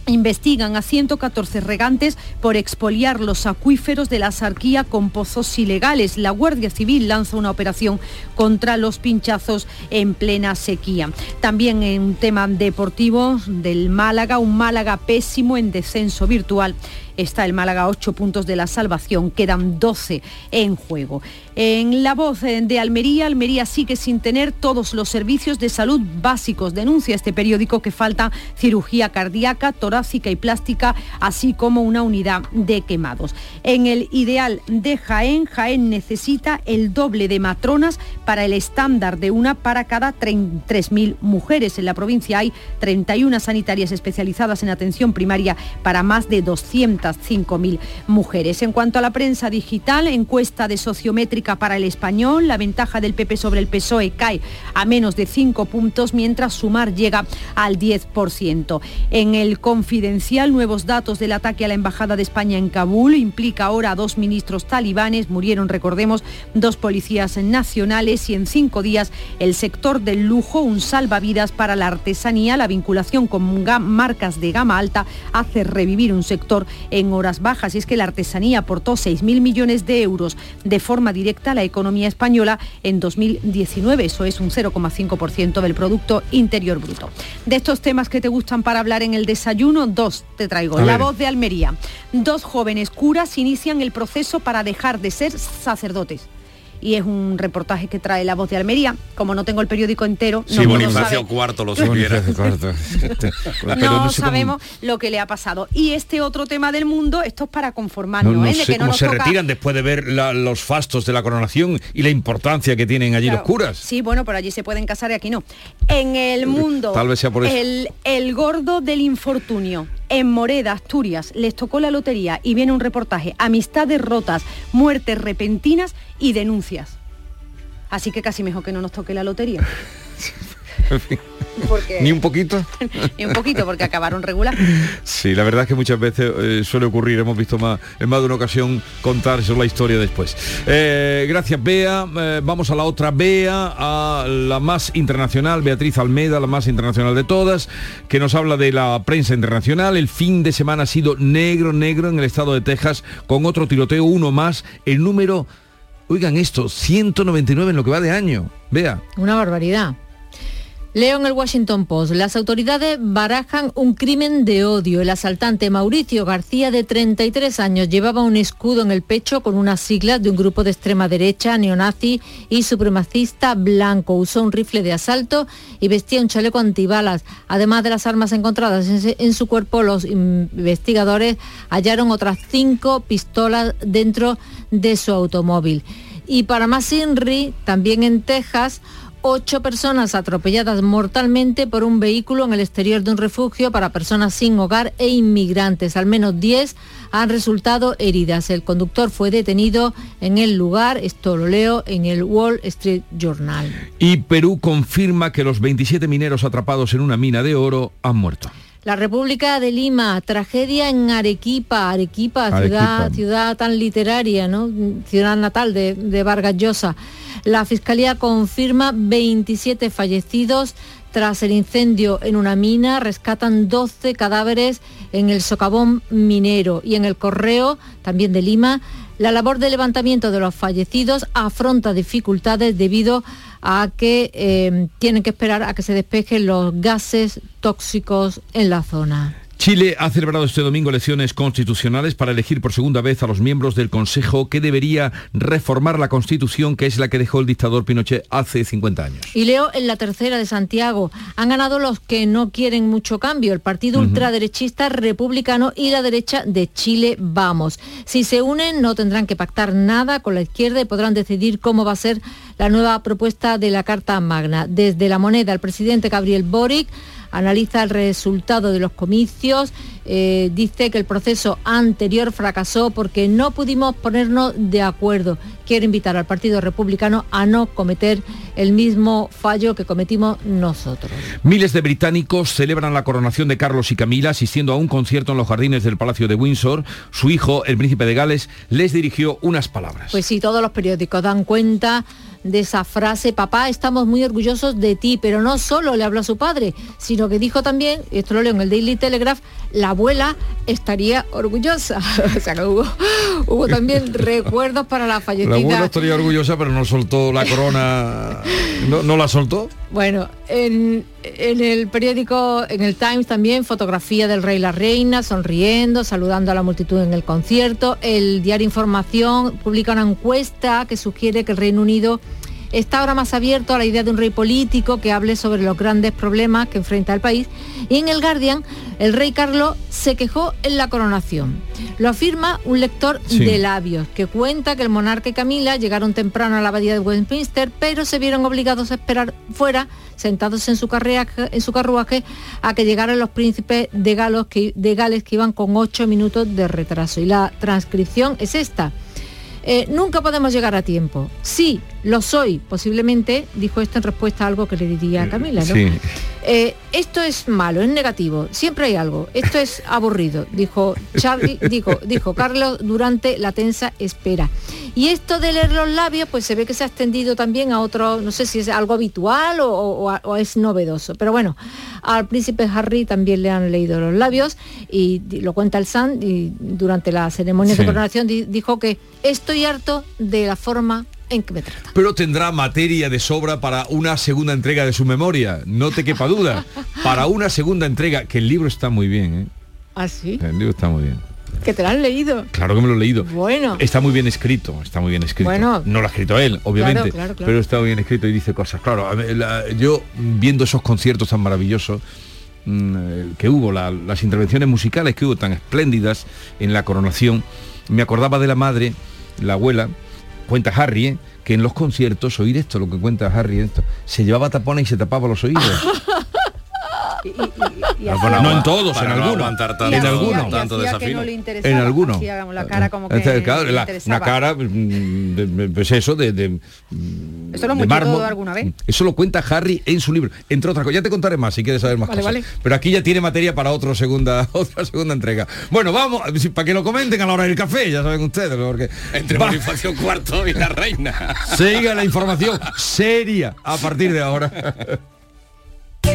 Investigan a 114 regantes por expoliar los acuíferos de la Sarquía con pozos ilegales. La Guardia Civil lanza una operación contra los pinchazos en plena sequía. También en un tema deportivo del Málaga, un Málaga pésimo en descenso virtual está el Málaga 8 puntos de la salvación, quedan 12 en juego. En la voz de Almería, Almería sigue sin tener todos los servicios de salud básicos. Denuncia este periódico que falta cirugía cardíaca, torácica y plástica, así como una unidad de quemados. En el ideal de Jaén, Jaén necesita el doble de matronas para el estándar de una para cada 3.000 mujeres. En la provincia hay 31 sanitarias especializadas en atención primaria para más de 205.000 mujeres. En cuanto a la prensa digital, encuesta de sociométrica para el español. La ventaja del PP sobre el PSOE cae a menos de 5 puntos, mientras Sumar llega al 10%. En el confidencial, nuevos datos del ataque a la Embajada de España en Kabul implica ahora a dos ministros talibanes. Murieron, recordemos, dos policías nacionales y en cinco días el sector del lujo, un salvavidas para la artesanía. La vinculación con marcas de gama alta hace revivir un sector en horas bajas. Y es que la artesanía aportó 6.000 millones de euros de forma directa la economía española en 2019. Eso es un 0,5% del Producto Interior Bruto. De estos temas que te gustan para hablar en el desayuno, dos te traigo. la voz de Almería. Dos jóvenes curas inician el proceso para dejar de ser sacerdotes y es un reportaje que trae La Voz de Almería. Como no tengo el periódico entero, sí, Bonifacio Cuarto lo supiera. no, sabemos lo que le ha pasado. Y este otro tema del mundo, esto es para conformarnos. No, ¿eh? cómo se retiran después de ver los fastos de la coronación y la importancia que tienen allí los curas. Sí, bueno, por allí se pueden casar y aquí no. En el mundo, Tal vez sea por eso. El, el gordo del infortunio en Moreda, Asturias, les tocó la lotería y viene un reportaje, amistades rotas, muertes repentinas y denuncias. Así que casi mejor que no nos toque la lotería. Ni un poquito. Ni un poquito, porque acabaron regular. Sí, la verdad es que muchas veces eh, suele ocurrir, hemos visto más, en más de una ocasión contar la historia después. Eh, gracias, Bea. Eh, vamos a la otra Bea, a la más internacional, Beatriz Almeda, la más internacional de todas, que nos habla de la prensa internacional. El fin de semana ha sido negro, negro en el estado de Texas, con otro tiroteo, uno más, el número, oigan esto, 199 en lo que va de año. Vea. Una barbaridad. Leo en el Washington Post, las autoridades barajan un crimen de odio. El asaltante Mauricio García, de 33 años, llevaba un escudo en el pecho con unas siglas de un grupo de extrema derecha, neonazi y supremacista blanco. Usó un rifle de asalto y vestía un chaleco antibalas. Además de las armas encontradas en su cuerpo, los investigadores hallaron otras cinco pistolas dentro de su automóvil. Y para más INRI, también en Texas, ocho personas atropelladas mortalmente por un vehículo en el exterior de un refugio para personas sin hogar e inmigrantes. Al menos diez han resultado heridas. El conductor fue detenido en el lugar, esto lo leo en el Wall Street Journal. Y Perú confirma que los 27 mineros atrapados en una mina de oro han muerto. La República de Lima, tragedia en Arequipa, Arequipa, Ciudad, ciudad tan literaria, ¿no? Ciudad natal de, de Vargas Llosa. La Fiscalía confirma 27 fallecidos tras el incendio en una mina, rescatan 12 cadáveres en el socavón minero y en el correo, también de Lima, la labor de levantamiento de los fallecidos afronta dificultades debido a que eh, tienen que esperar a que se despejen los gases tóxicos en la zona. Chile ha celebrado este domingo elecciones constitucionales para elegir por segunda vez a los miembros del Consejo que debería reformar la Constitución, que es la que dejó el dictador Pinochet hace 50 años. Y leo en la tercera de Santiago, han ganado los que no quieren mucho cambio, el partido ultraderechista republicano y la derecha de Chile Vamos. Si se unen no tendrán que pactar nada con la izquierda y podrán decidir cómo va a ser la nueva propuesta de la Carta Magna. Desde la moneda, el presidente Gabriel Boric analiza el resultado de los comicios, eh, dice que el proceso anterior fracasó porque no pudimos ponernos de acuerdo. Quiere invitar al Partido Republicano a no cometer el mismo fallo que cometimos nosotros. Miles de británicos celebran la coronación de Carlos y Camila asistiendo a un concierto en los jardines del Palacio de Windsor. Su hijo, el príncipe de Gales, les dirigió unas palabras. Pues sí, todos los periódicos dan cuenta de esa frase, papá, estamos muy orgullosos de ti, pero no solo le habló a su padre, sino que dijo también, esto lo leo en el Daily Telegraph, la abuela estaría orgullosa. o sea que hubo, también recuerdos para la fallecida. La abuela estaría orgullosa, pero no soltó la corona, ¿no, no la soltó? Bueno, en, el periódico, en el Times también, fotografía del rey y la reina, sonriendo, saludando a la multitud en el concierto. El diario Información publica una encuesta que sugiere que el Reino Unido está ahora más abierto a la idea de un rey político que hable sobre los grandes problemas que enfrenta el país. Y en el Guardian, el rey Carlos se quejó en la coronación. Lo afirma un lector de labios, que cuenta que el monarca y Camila llegaron temprano a la abadía de Westminster, pero se vieron obligados a esperar fuera, sentados en su, en su carruaje, a que llegaran los príncipes de, Galos de Gales que iban con ocho minutos de retraso. Y la transcripción es esta. Eh, nunca podemos llegar a tiempo. Sí, lo soy, posiblemente, dijo esto en respuesta a algo que le diría a Camila, ¿no? Eh, esto es malo, es negativo, siempre hay algo, esto es aburrido, dijo Charlie, dijo, dijo Carlos durante la tensa espera. Y esto de leer los labios, pues se ve que se ha extendido también a otro, no sé si es algo habitual o, es novedoso, pero bueno, al príncipe Harry también le han leído los labios y lo cuenta el Sun y durante la ceremonia de coronación dijo que estoy harto de la forma en que me trata. Pero tendrá materia de sobra para una segunda entrega de su memoria, no te quepa duda. Para una segunda entrega, que el libro está muy bien, ¿eh? ¿Ah, sí? El libro está muy bien. que te lo has leído. Claro que me lo he leído. Bueno. Está muy bien escrito, está muy bien escrito. Bueno. No lo ha escrito él, obviamente, pero está muy bien escrito y dice cosas. Claro, yo viendo esos conciertos tan maravillosos, mm, que hubo, las intervenciones musicales que hubo tan espléndidas en la coronación, me acordaba de la madre, la abuela, cuenta Harry, ¿eh? que en los conciertos, oír esto, lo que cuenta Harry, esto, se llevaba tapones y se tapaba los oídos. no, en todos, en algunos. en algunos. Tanto en algunos. la cara como que una cara, mm, pues eso, de, de, eso lo hemos alguna vez. Eso lo cuenta Harry en su libro. Entre otras cosas, ya te contaré más si quieres saber más cosas. Pero aquí ya tiene materia para otra segunda, otra segunda entrega. Bueno, vamos, para que lo comenten a la hora del café, ya saben ustedes, porque entre Bonifacio Cuarto y la reina. Siga la información seria a partir de ahora.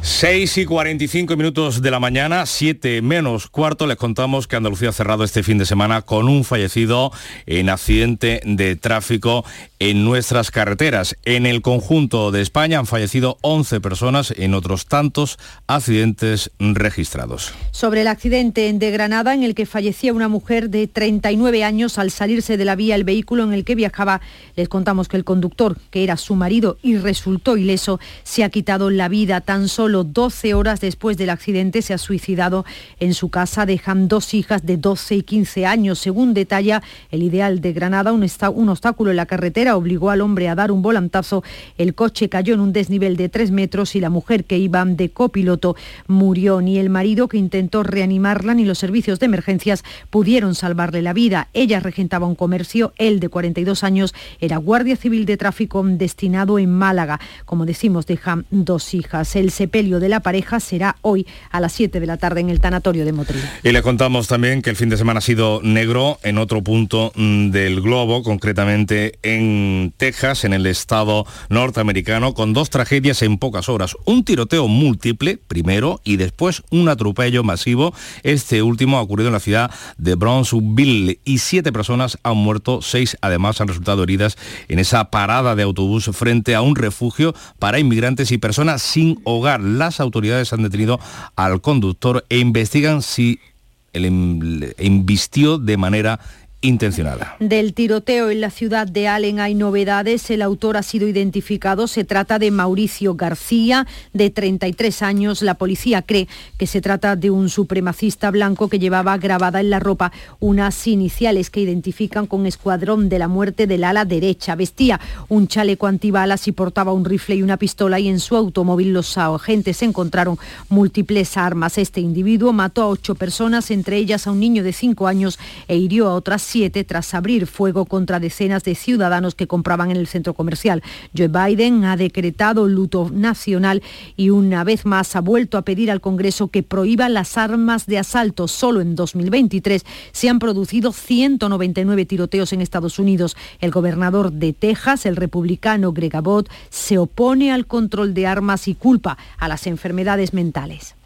6 y 45 minutos de la mañana, 7 menos cuarto, les contamos que Andalucía ha cerrado este fin de semana con un fallecido en accidente de tráfico en nuestras carreteras. En el conjunto de España han fallecido 11 personas en otros tantos accidentes registrados. Sobre el accidente de Granada en el que fallecía una mujer de 39 años al salirse de la vía el vehículo en el que viajaba, les contamos que el conductor, que era su marido y resultó ileso, se ha quitado la vida tan solo 12 horas después del accidente. Se ha suicidado en su casa, dejan dos hijas de 12 y 15 años. Según detalla el ideal de Granada, un, obstáculo en la carretera obligó al hombre a dar un volantazo. El coche cayó en un desnivel de tres metros y la mujer que iba de copiloto murió. Ni el marido que intentó reanimarla ni los servicios de emergencias pudieron salvarle la vida. Ella regentaba un comercio, él de 42 años era guardia civil de tráfico destinado en Málaga. Como decimos, deja dos hijas. El sepelio de la pareja será hoy a las 7 de la tarde en el tanatorio de Motril. Y le contamos también que el fin de semana ha sido negro en otro punto mm, del globo, concretamente en Texas, en el estado norteamericano, con dos tragedias en pocas horas. Un tiroteo múltiple, primero, y después un atropello masivo. Este último ha ocurrido en la ciudad de Brownsville y siete personas han muerto, seis además han resultado heridas en esa parada de autobús frente a un refugio para inmigrantes y personas sin hogar. Las autoridades han detenido al conductor e investigan si el embistió de manera intencionada. Del tiroteo en la ciudad de Allen hay novedades. El autor ha sido identificado. Se trata de Mauricio García, de 33 años. La policía cree que se trata de un supremacista blanco que llevaba grabada en la ropa unas iniciales que identifican con Escuadrón de la Muerte del ala derecha. Vestía un chaleco antibalas y portaba un rifle y una pistola y en su automóvil los agentes encontraron múltiples armas. Este individuo mató a ocho personas, entre ellas a un niño de cinco años e hirió a otras tras abrir fuego contra decenas de ciudadanos que compraban en el centro comercial. Joe Biden ha decretado luto nacional y una vez más ha vuelto a pedir al Congreso que prohíba las armas de asalto. Solo en 2023 se han producido 199 tiroteos en Estados Unidos. El gobernador de Texas, el republicano Greg Abbott, se opone al control de armas y culpa a las enfermedades mentales.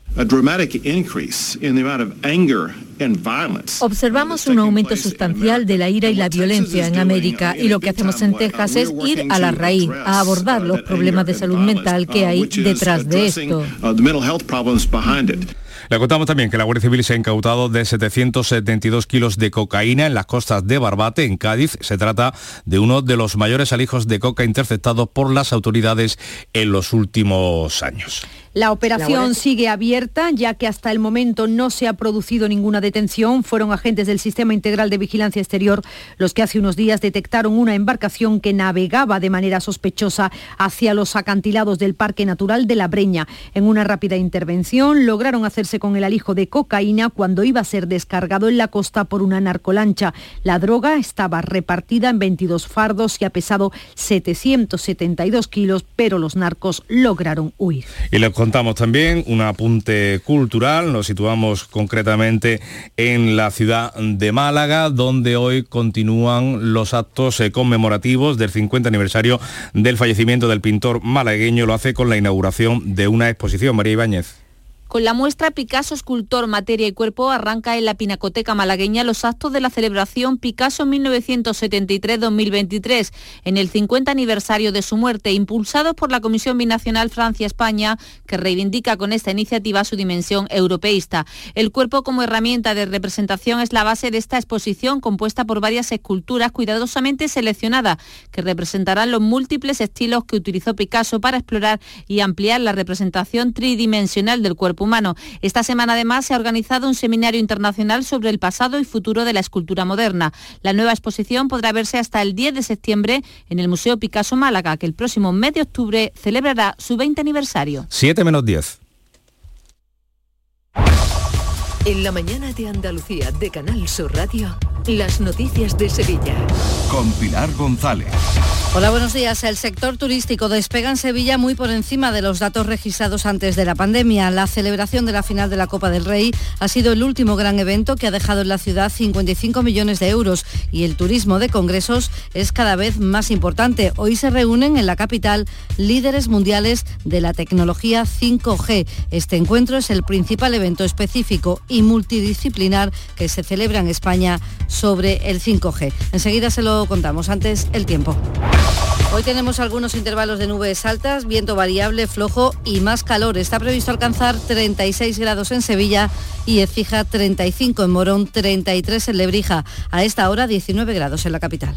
Observamos un aumento sustancial de la ira y la violencia en América y lo que hacemos en Texas es ir a la raíz, a abordar los problemas de salud mental que hay detrás de esto. Le contamos también que la Guardia Civil se ha incautado de 772 kilos de cocaína en las costas de Barbate, en Cádiz. Se trata de uno de los mayores alijos de coca interceptados por las autoridades en los últimos años. La operación sigue abierta, ya que hasta el momento no se ha producido ninguna detención. Fueron agentes del Sistema Integral de Vigilancia Exterior los que hace unos días detectaron una embarcación que navegaba de manera sospechosa hacia los acantilados del Parque Natural de la Breña. En una rápida intervención lograron hacerse con el alijo de cocaína cuando iba a ser descargado en la costa por una narcolancha. La droga estaba repartida en 22 fardos y ha pesado 772 kilos, pero los narcos lograron huir contamos también un apunte cultural, nos situamos concretamente en la ciudad de Málaga, donde hoy continúan los actos eh, conmemorativos del 50 aniversario del fallecimiento del pintor malagueño, lo hace con la inauguración de una exposición. María Ibáñez. Con la muestra Picasso Escultor, Materia y Cuerpo arranca en la Pinacoteca malagueña los actos de la celebración Picasso 1973-2023, en el 50 aniversario de su muerte, impulsados por la Comisión Binacional Francia-España, que reivindica con esta iniciativa su dimensión europeísta. El cuerpo como herramienta de representación es la base de esta exposición compuesta por varias esculturas cuidadosamente seleccionadas, que representarán los múltiples estilos que utilizó Picasso para explorar y ampliar la representación tridimensional del cuerpo humano. Esta semana además se ha organizado un seminario internacional sobre el pasado y futuro de la escultura moderna. La nueva exposición podrá verse hasta el 10 de septiembre en el Museo Picasso Málaga, que el próximo mes de octubre celebrará su 20 aniversario. 7 menos 10. En la mañana de Andalucía de Canal Sur Radio, las noticias de Sevilla. Con Pilar González. Hola, buenos días. El sector turístico despega en Sevilla muy por encima de los datos registrados antes de la pandemia. La celebración de la final de la Copa del Rey ha sido el último gran evento que ha dejado en la ciudad 55 millones de euros y el turismo de congresos es cada vez más importante. Hoy se reúnen en la capital líderes mundiales de la tecnología 5G. Este encuentro es el principal evento específico y multidisciplinar que se celebra en España sobre el 5G. Enseguida se lo contamos. Antes, el tiempo. Hoy tenemos algunos intervalos de nubes altas, viento variable, flojo y más calor. Está previsto alcanzar 36 grados en Sevilla y fija 35 en Morón, 33 en Lebrija. A esta hora 19 grados en la capital.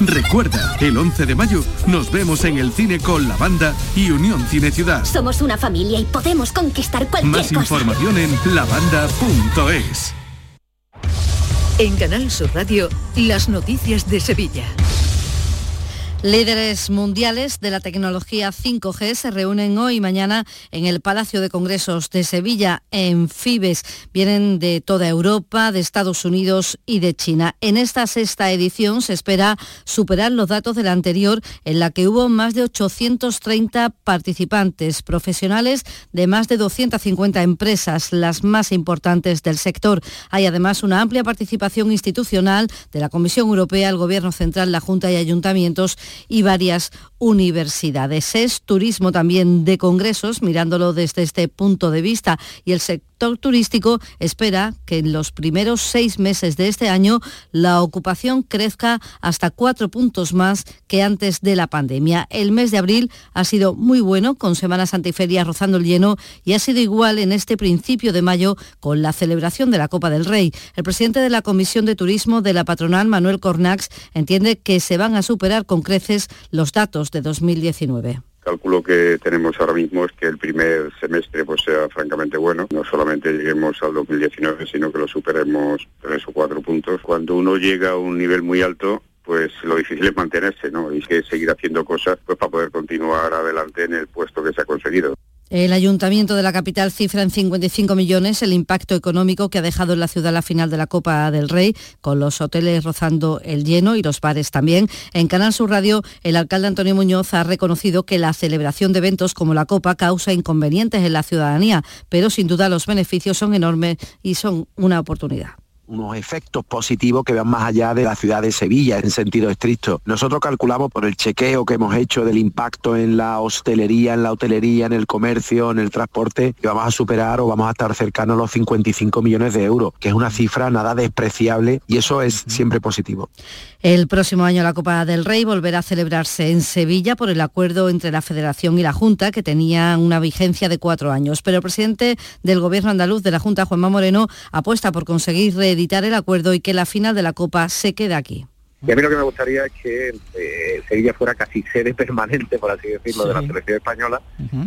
Recuerda, el 11 de mayo nos vemos en el cine con la banda y Unión Cine Ciudad. Somos una familia y podemos conquistar cualquier Más cosa. información en lavanda.es. En Canal Sur Radio, las noticias de Sevilla. Líderes mundiales de la tecnología 5G se reúnen hoy y mañana en el Palacio de Congresos de Sevilla, en Fibes. Vienen de toda Europa, de Estados Unidos y de China. En esta sexta edición se espera superar los datos de la anterior, en la que hubo más de 830 participantes profesionales de más de 250 empresas, las más importantes del sector. Hay además una amplia participación institucional de la Comisión Europea, el Gobierno Central, la Junta y Ayuntamientos y varias universidades. Es turismo también de congresos, mirándolo desde este punto de vista, y el sector turístico espera que en los primeros seis meses de este año la ocupación crezca hasta cuatro puntos más que antes de la pandemia. El mes de abril ha sido muy bueno, con Semana Santa y Feria rozando el lleno, y ha sido igual en este principio de mayo con la celebración de la Copa del Rey. El presidente de la Comisión de Turismo de la patronal, Manuel Cornax, entiende que se van a superar con creces los datos de 2019 cálculo que tenemos ahora mismo es que el primer semestre pues sea francamente bueno. No solamente lleguemos al 2019, sino que lo superemos tres o cuatro puntos. Cuando uno llega a un nivel muy alto, pues lo difícil es mantenerse, ¿no? Y que seguir haciendo cosas pues para poder continuar adelante en el puesto que se ha conseguido. El ayuntamiento de la capital cifra en 55 millones el impacto económico que ha dejado en la ciudad la final de la Copa del Rey, con los hoteles rozando el lleno y los bares también. En Canal Sur Radio, el alcalde Antonio Muñoz ha reconocido que la celebración de eventos como la Copa causa inconvenientes en la ciudadanía, pero sin duda los beneficios son enormes y son una oportunidad unos efectos positivos que van más allá de la ciudad de Sevilla en sentido estricto. Nosotros calculamos por el chequeo que hemos hecho del impacto en la hostelería, en la hotelería, en el comercio, en el transporte, que vamos a superar o vamos a estar cercanos a los 55 millones de euros, que es una cifra nada despreciable y eso es siempre positivo. El próximo año la Copa del Rey volverá a celebrarse en Sevilla por el acuerdo entre la Federación y la Junta, que tenía una vigencia de cuatro años. Pero el presidente del Gobierno andaluz de la Junta, Juanma Moreno, apuesta por conseguir reeditar el acuerdo y que la final de la Copa se quede aquí. Y a mí lo que me gustaría es que eh, Sevilla fuera casi sede permanente, por así decirlo, de la selección española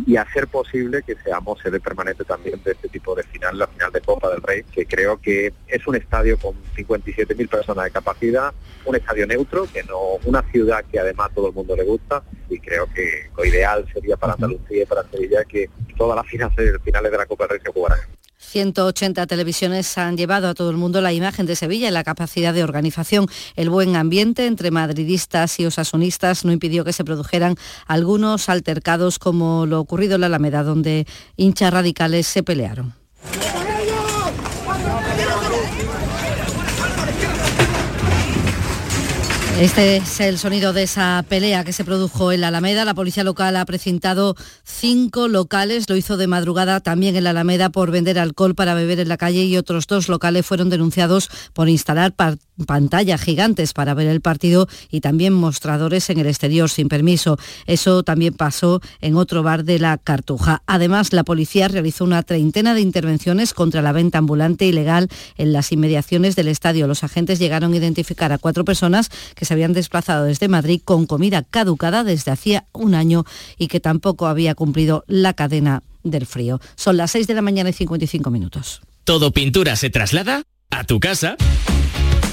y hacer posible que seamos sede permanente también de este tipo de final, la final de Copa del Rey, que creo que es un estadio con 57.000 personas de capacidad, un estadio neutro, que no una ciudad que además todo el mundo le gusta y creo que lo ideal sería para Andalucía y para Sevilla que todas las finales, finales de la Copa del Rey se jugaran 180 televisiones han llevado a todo el mundo la imagen de Sevilla y la capacidad de organización. El buen ambiente entre madridistas y osasunistas no impidió que se produjeran algunos altercados como lo ocurrido en la Alameda, donde hinchas radicales se pelearon. Este es el sonido de esa pelea que se produjo en la Alameda. La policía local ha precintado cinco locales. Lo hizo de madrugada también en la Alameda por vender alcohol para beber en la calle y otros dos locales fueron denunciados por instalar pantallas gigantes para ver el partido y también mostradores en el exterior sin permiso. Eso también pasó en otro bar de la Cartuja. Además, la policía realizó una treintena de intervenciones contra la venta ambulante ilegal en las inmediaciones del estadio. Los agentes llegaron a identificar a cuatro personas que se habían desplazado desde Madrid con comida caducada desde hacía un año y que tampoco había cumplido la cadena del frío. Son las 6 de la mañana y 55 minutos. Todo pintura se traslada a tu casa.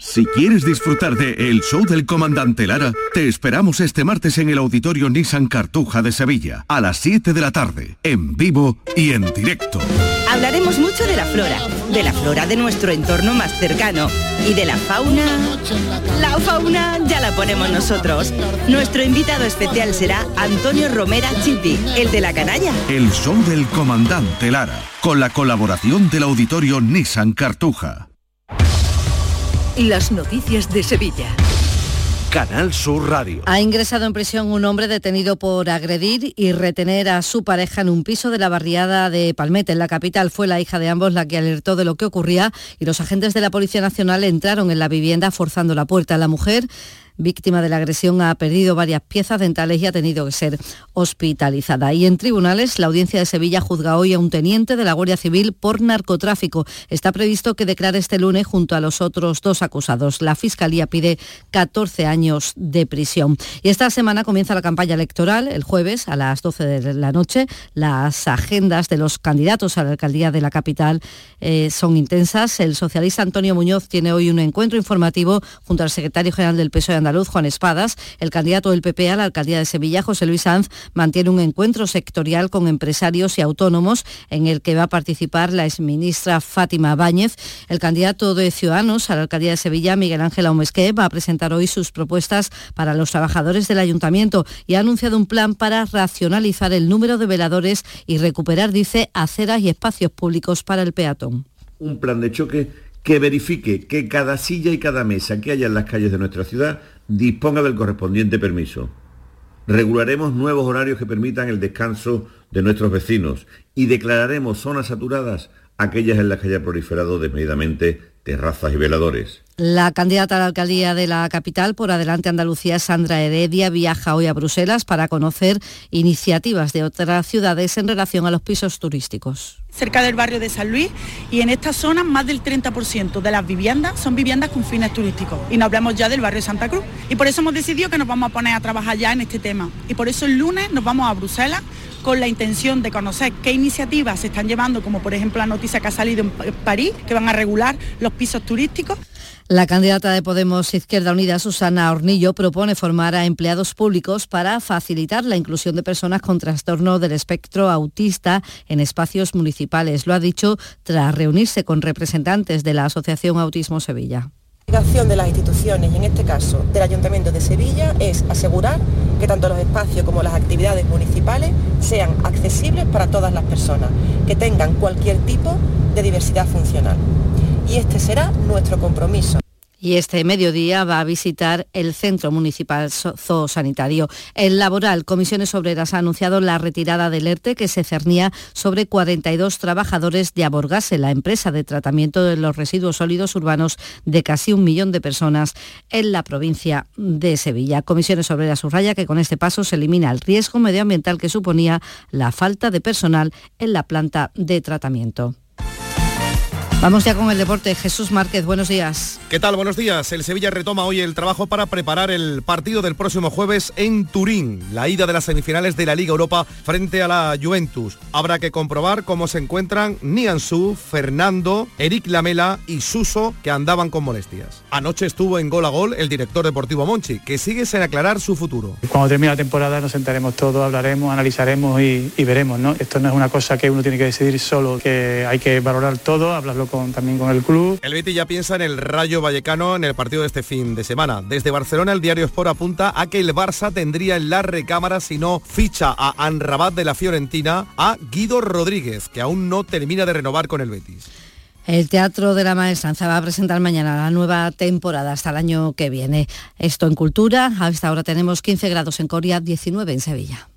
Si quieres disfrutar de El Show del Comandante Lara, te esperamos este martes en el Auditorio Nissan Cartuja de Sevilla, a las 7 de la tarde, en vivo y en directo. Hablaremos mucho de la flora, de la flora de nuestro entorno más cercano y de la fauna. La fauna ya la ponemos nosotros. Nuestro invitado especial será Antonio Romera Chipi, el de la canalla. El Show del Comandante Lara, con la colaboración del Auditorio Nissan Cartuja. Las noticias de Sevilla. Canal Sur Radio. Ha ingresado en prisión un hombre detenido por agredir y retener a su pareja en un piso de la barriada de Palmete. En la capital fue la hija de ambos la que alertó de lo que ocurría y los agentes de la Policía Nacional entraron en la vivienda forzando la puerta. La mujer víctima de la agresión, ha perdido varias piezas dentales y ha tenido que ser hospitalizada. Y en tribunales, la audiencia de Sevilla juzga hoy a un teniente de la Guardia Civil por narcotráfico. Está previsto que declare este lunes junto a los otros dos acusados. La Fiscalía pide 14 años de prisión. Y esta semana comienza la campaña electoral. El jueves a las 12 de la noche, las agendas de los candidatos a la alcaldía de la capital eh, son intensas. El socialista Antonio Muñoz tiene hoy un encuentro informativo junto al secretario general del PSOE Andaluz Luz Juan Espadas, el candidato del PP a la alcaldía de Sevilla, José Luis Sanz, mantiene un encuentro sectorial con empresarios y autónomos en el que va a participar la exministra Fátima Báñez. El candidato de Ciudadanos a la alcaldía de Sevilla, Miguel Ángel Aumesque, va a presentar hoy sus propuestas para los trabajadores del ayuntamiento y ha anunciado un plan para racionalizar el número de veladores y recuperar, dice, aceras y espacios públicos para el peatón. Un plan de choque que verifique que cada silla y cada mesa que haya en las calles de nuestra ciudad disponga del correspondiente permiso. Regularemos nuevos horarios que permitan el descanso de nuestros vecinos y declararemos zonas saturadas aquellas en las que haya proliferado desmedidamente terrazas y veladores. La candidata a la alcaldía de la capital por Adelante Andalucía, Sandra Heredia, viaja hoy a Bruselas para conocer iniciativas de otras ciudades en relación a los pisos turísticos cerca del barrio de San Luis y en esta zona más del 30% de las viviendas son viviendas con fines turísticos. Y no hablamos ya del barrio Santa Cruz. Y por eso hemos decidido que nos vamos a poner a trabajar ya en este tema. Y por eso el lunes nos vamos a Bruselas con la intención de conocer qué iniciativas se están llevando como por ejemplo la noticia que ha salido en París que van a regular los pisos turísticos La candidata de Podemos Izquierda Unida, Susana Hornillo, propone formar a empleados públicos para facilitar la inclusión de personas con trastorno del espectro autista en espacios municipales. Lo ha dicho tras reunirse con representantes de la Asociación Autismo Sevilla. La obligación de las instituciones, y en este caso del Ayuntamiento de Sevilla, es asegurar que tanto los espacios como las actividades municipales sean accesibles para todas las personas, que tengan cualquier tipo de diversidad funcional. Y este será nuestro compromiso y este mediodía va a visitar el Centro Municipal Zoosanitario. El laboral, Comisiones Obreras ha anunciado la retirada del ERTE que se cernía sobre 42 trabajadores de Aborgase, la empresa de tratamiento de los residuos sólidos urbanos de casi un millón de personas en la provincia de Sevilla. Comisiones Obreras subraya que con este paso se elimina el riesgo medioambiental que suponía la falta de personal en la planta de tratamiento. Vamos ya con el deporte. Jesús Márquez, buenos días. ¿Qué tal? Buenos días. El Sevilla retoma hoy el trabajo para preparar el partido del próximo jueves en Turín, la ida de las semifinales de la Liga Europa frente a la Juventus. Habrá que comprobar cómo se encuentran Nianzú, Fernando, Eric Lamela y Suso, que andaban con molestias. Anoche estuvo en gol a gol el director deportivo Monchi, que sigue sin aclarar su futuro. Cuando termine la temporada nos sentaremos todos, hablaremos, analizaremos y, y veremos, ¿no? Esto no es una cosa que uno tiene que decidir solo, que hay que valorar todo, hablarlo también con el club. El Betis ya piensa en el Rayo Vallecano en el partido de este fin de semana. Desde Barcelona el diario Sport apunta a que el Barça tendría en la recámara si no ficha a Anrabat de la Fiorentina a Guido Rodríguez, que aún no termina de renovar con el Betis. El Teatro de la Maestranza va a presentar mañana la nueva temporada hasta el año que viene. Esto en Cultura. A esta hora tenemos 15 grados en Coria, 19 en Sevilla.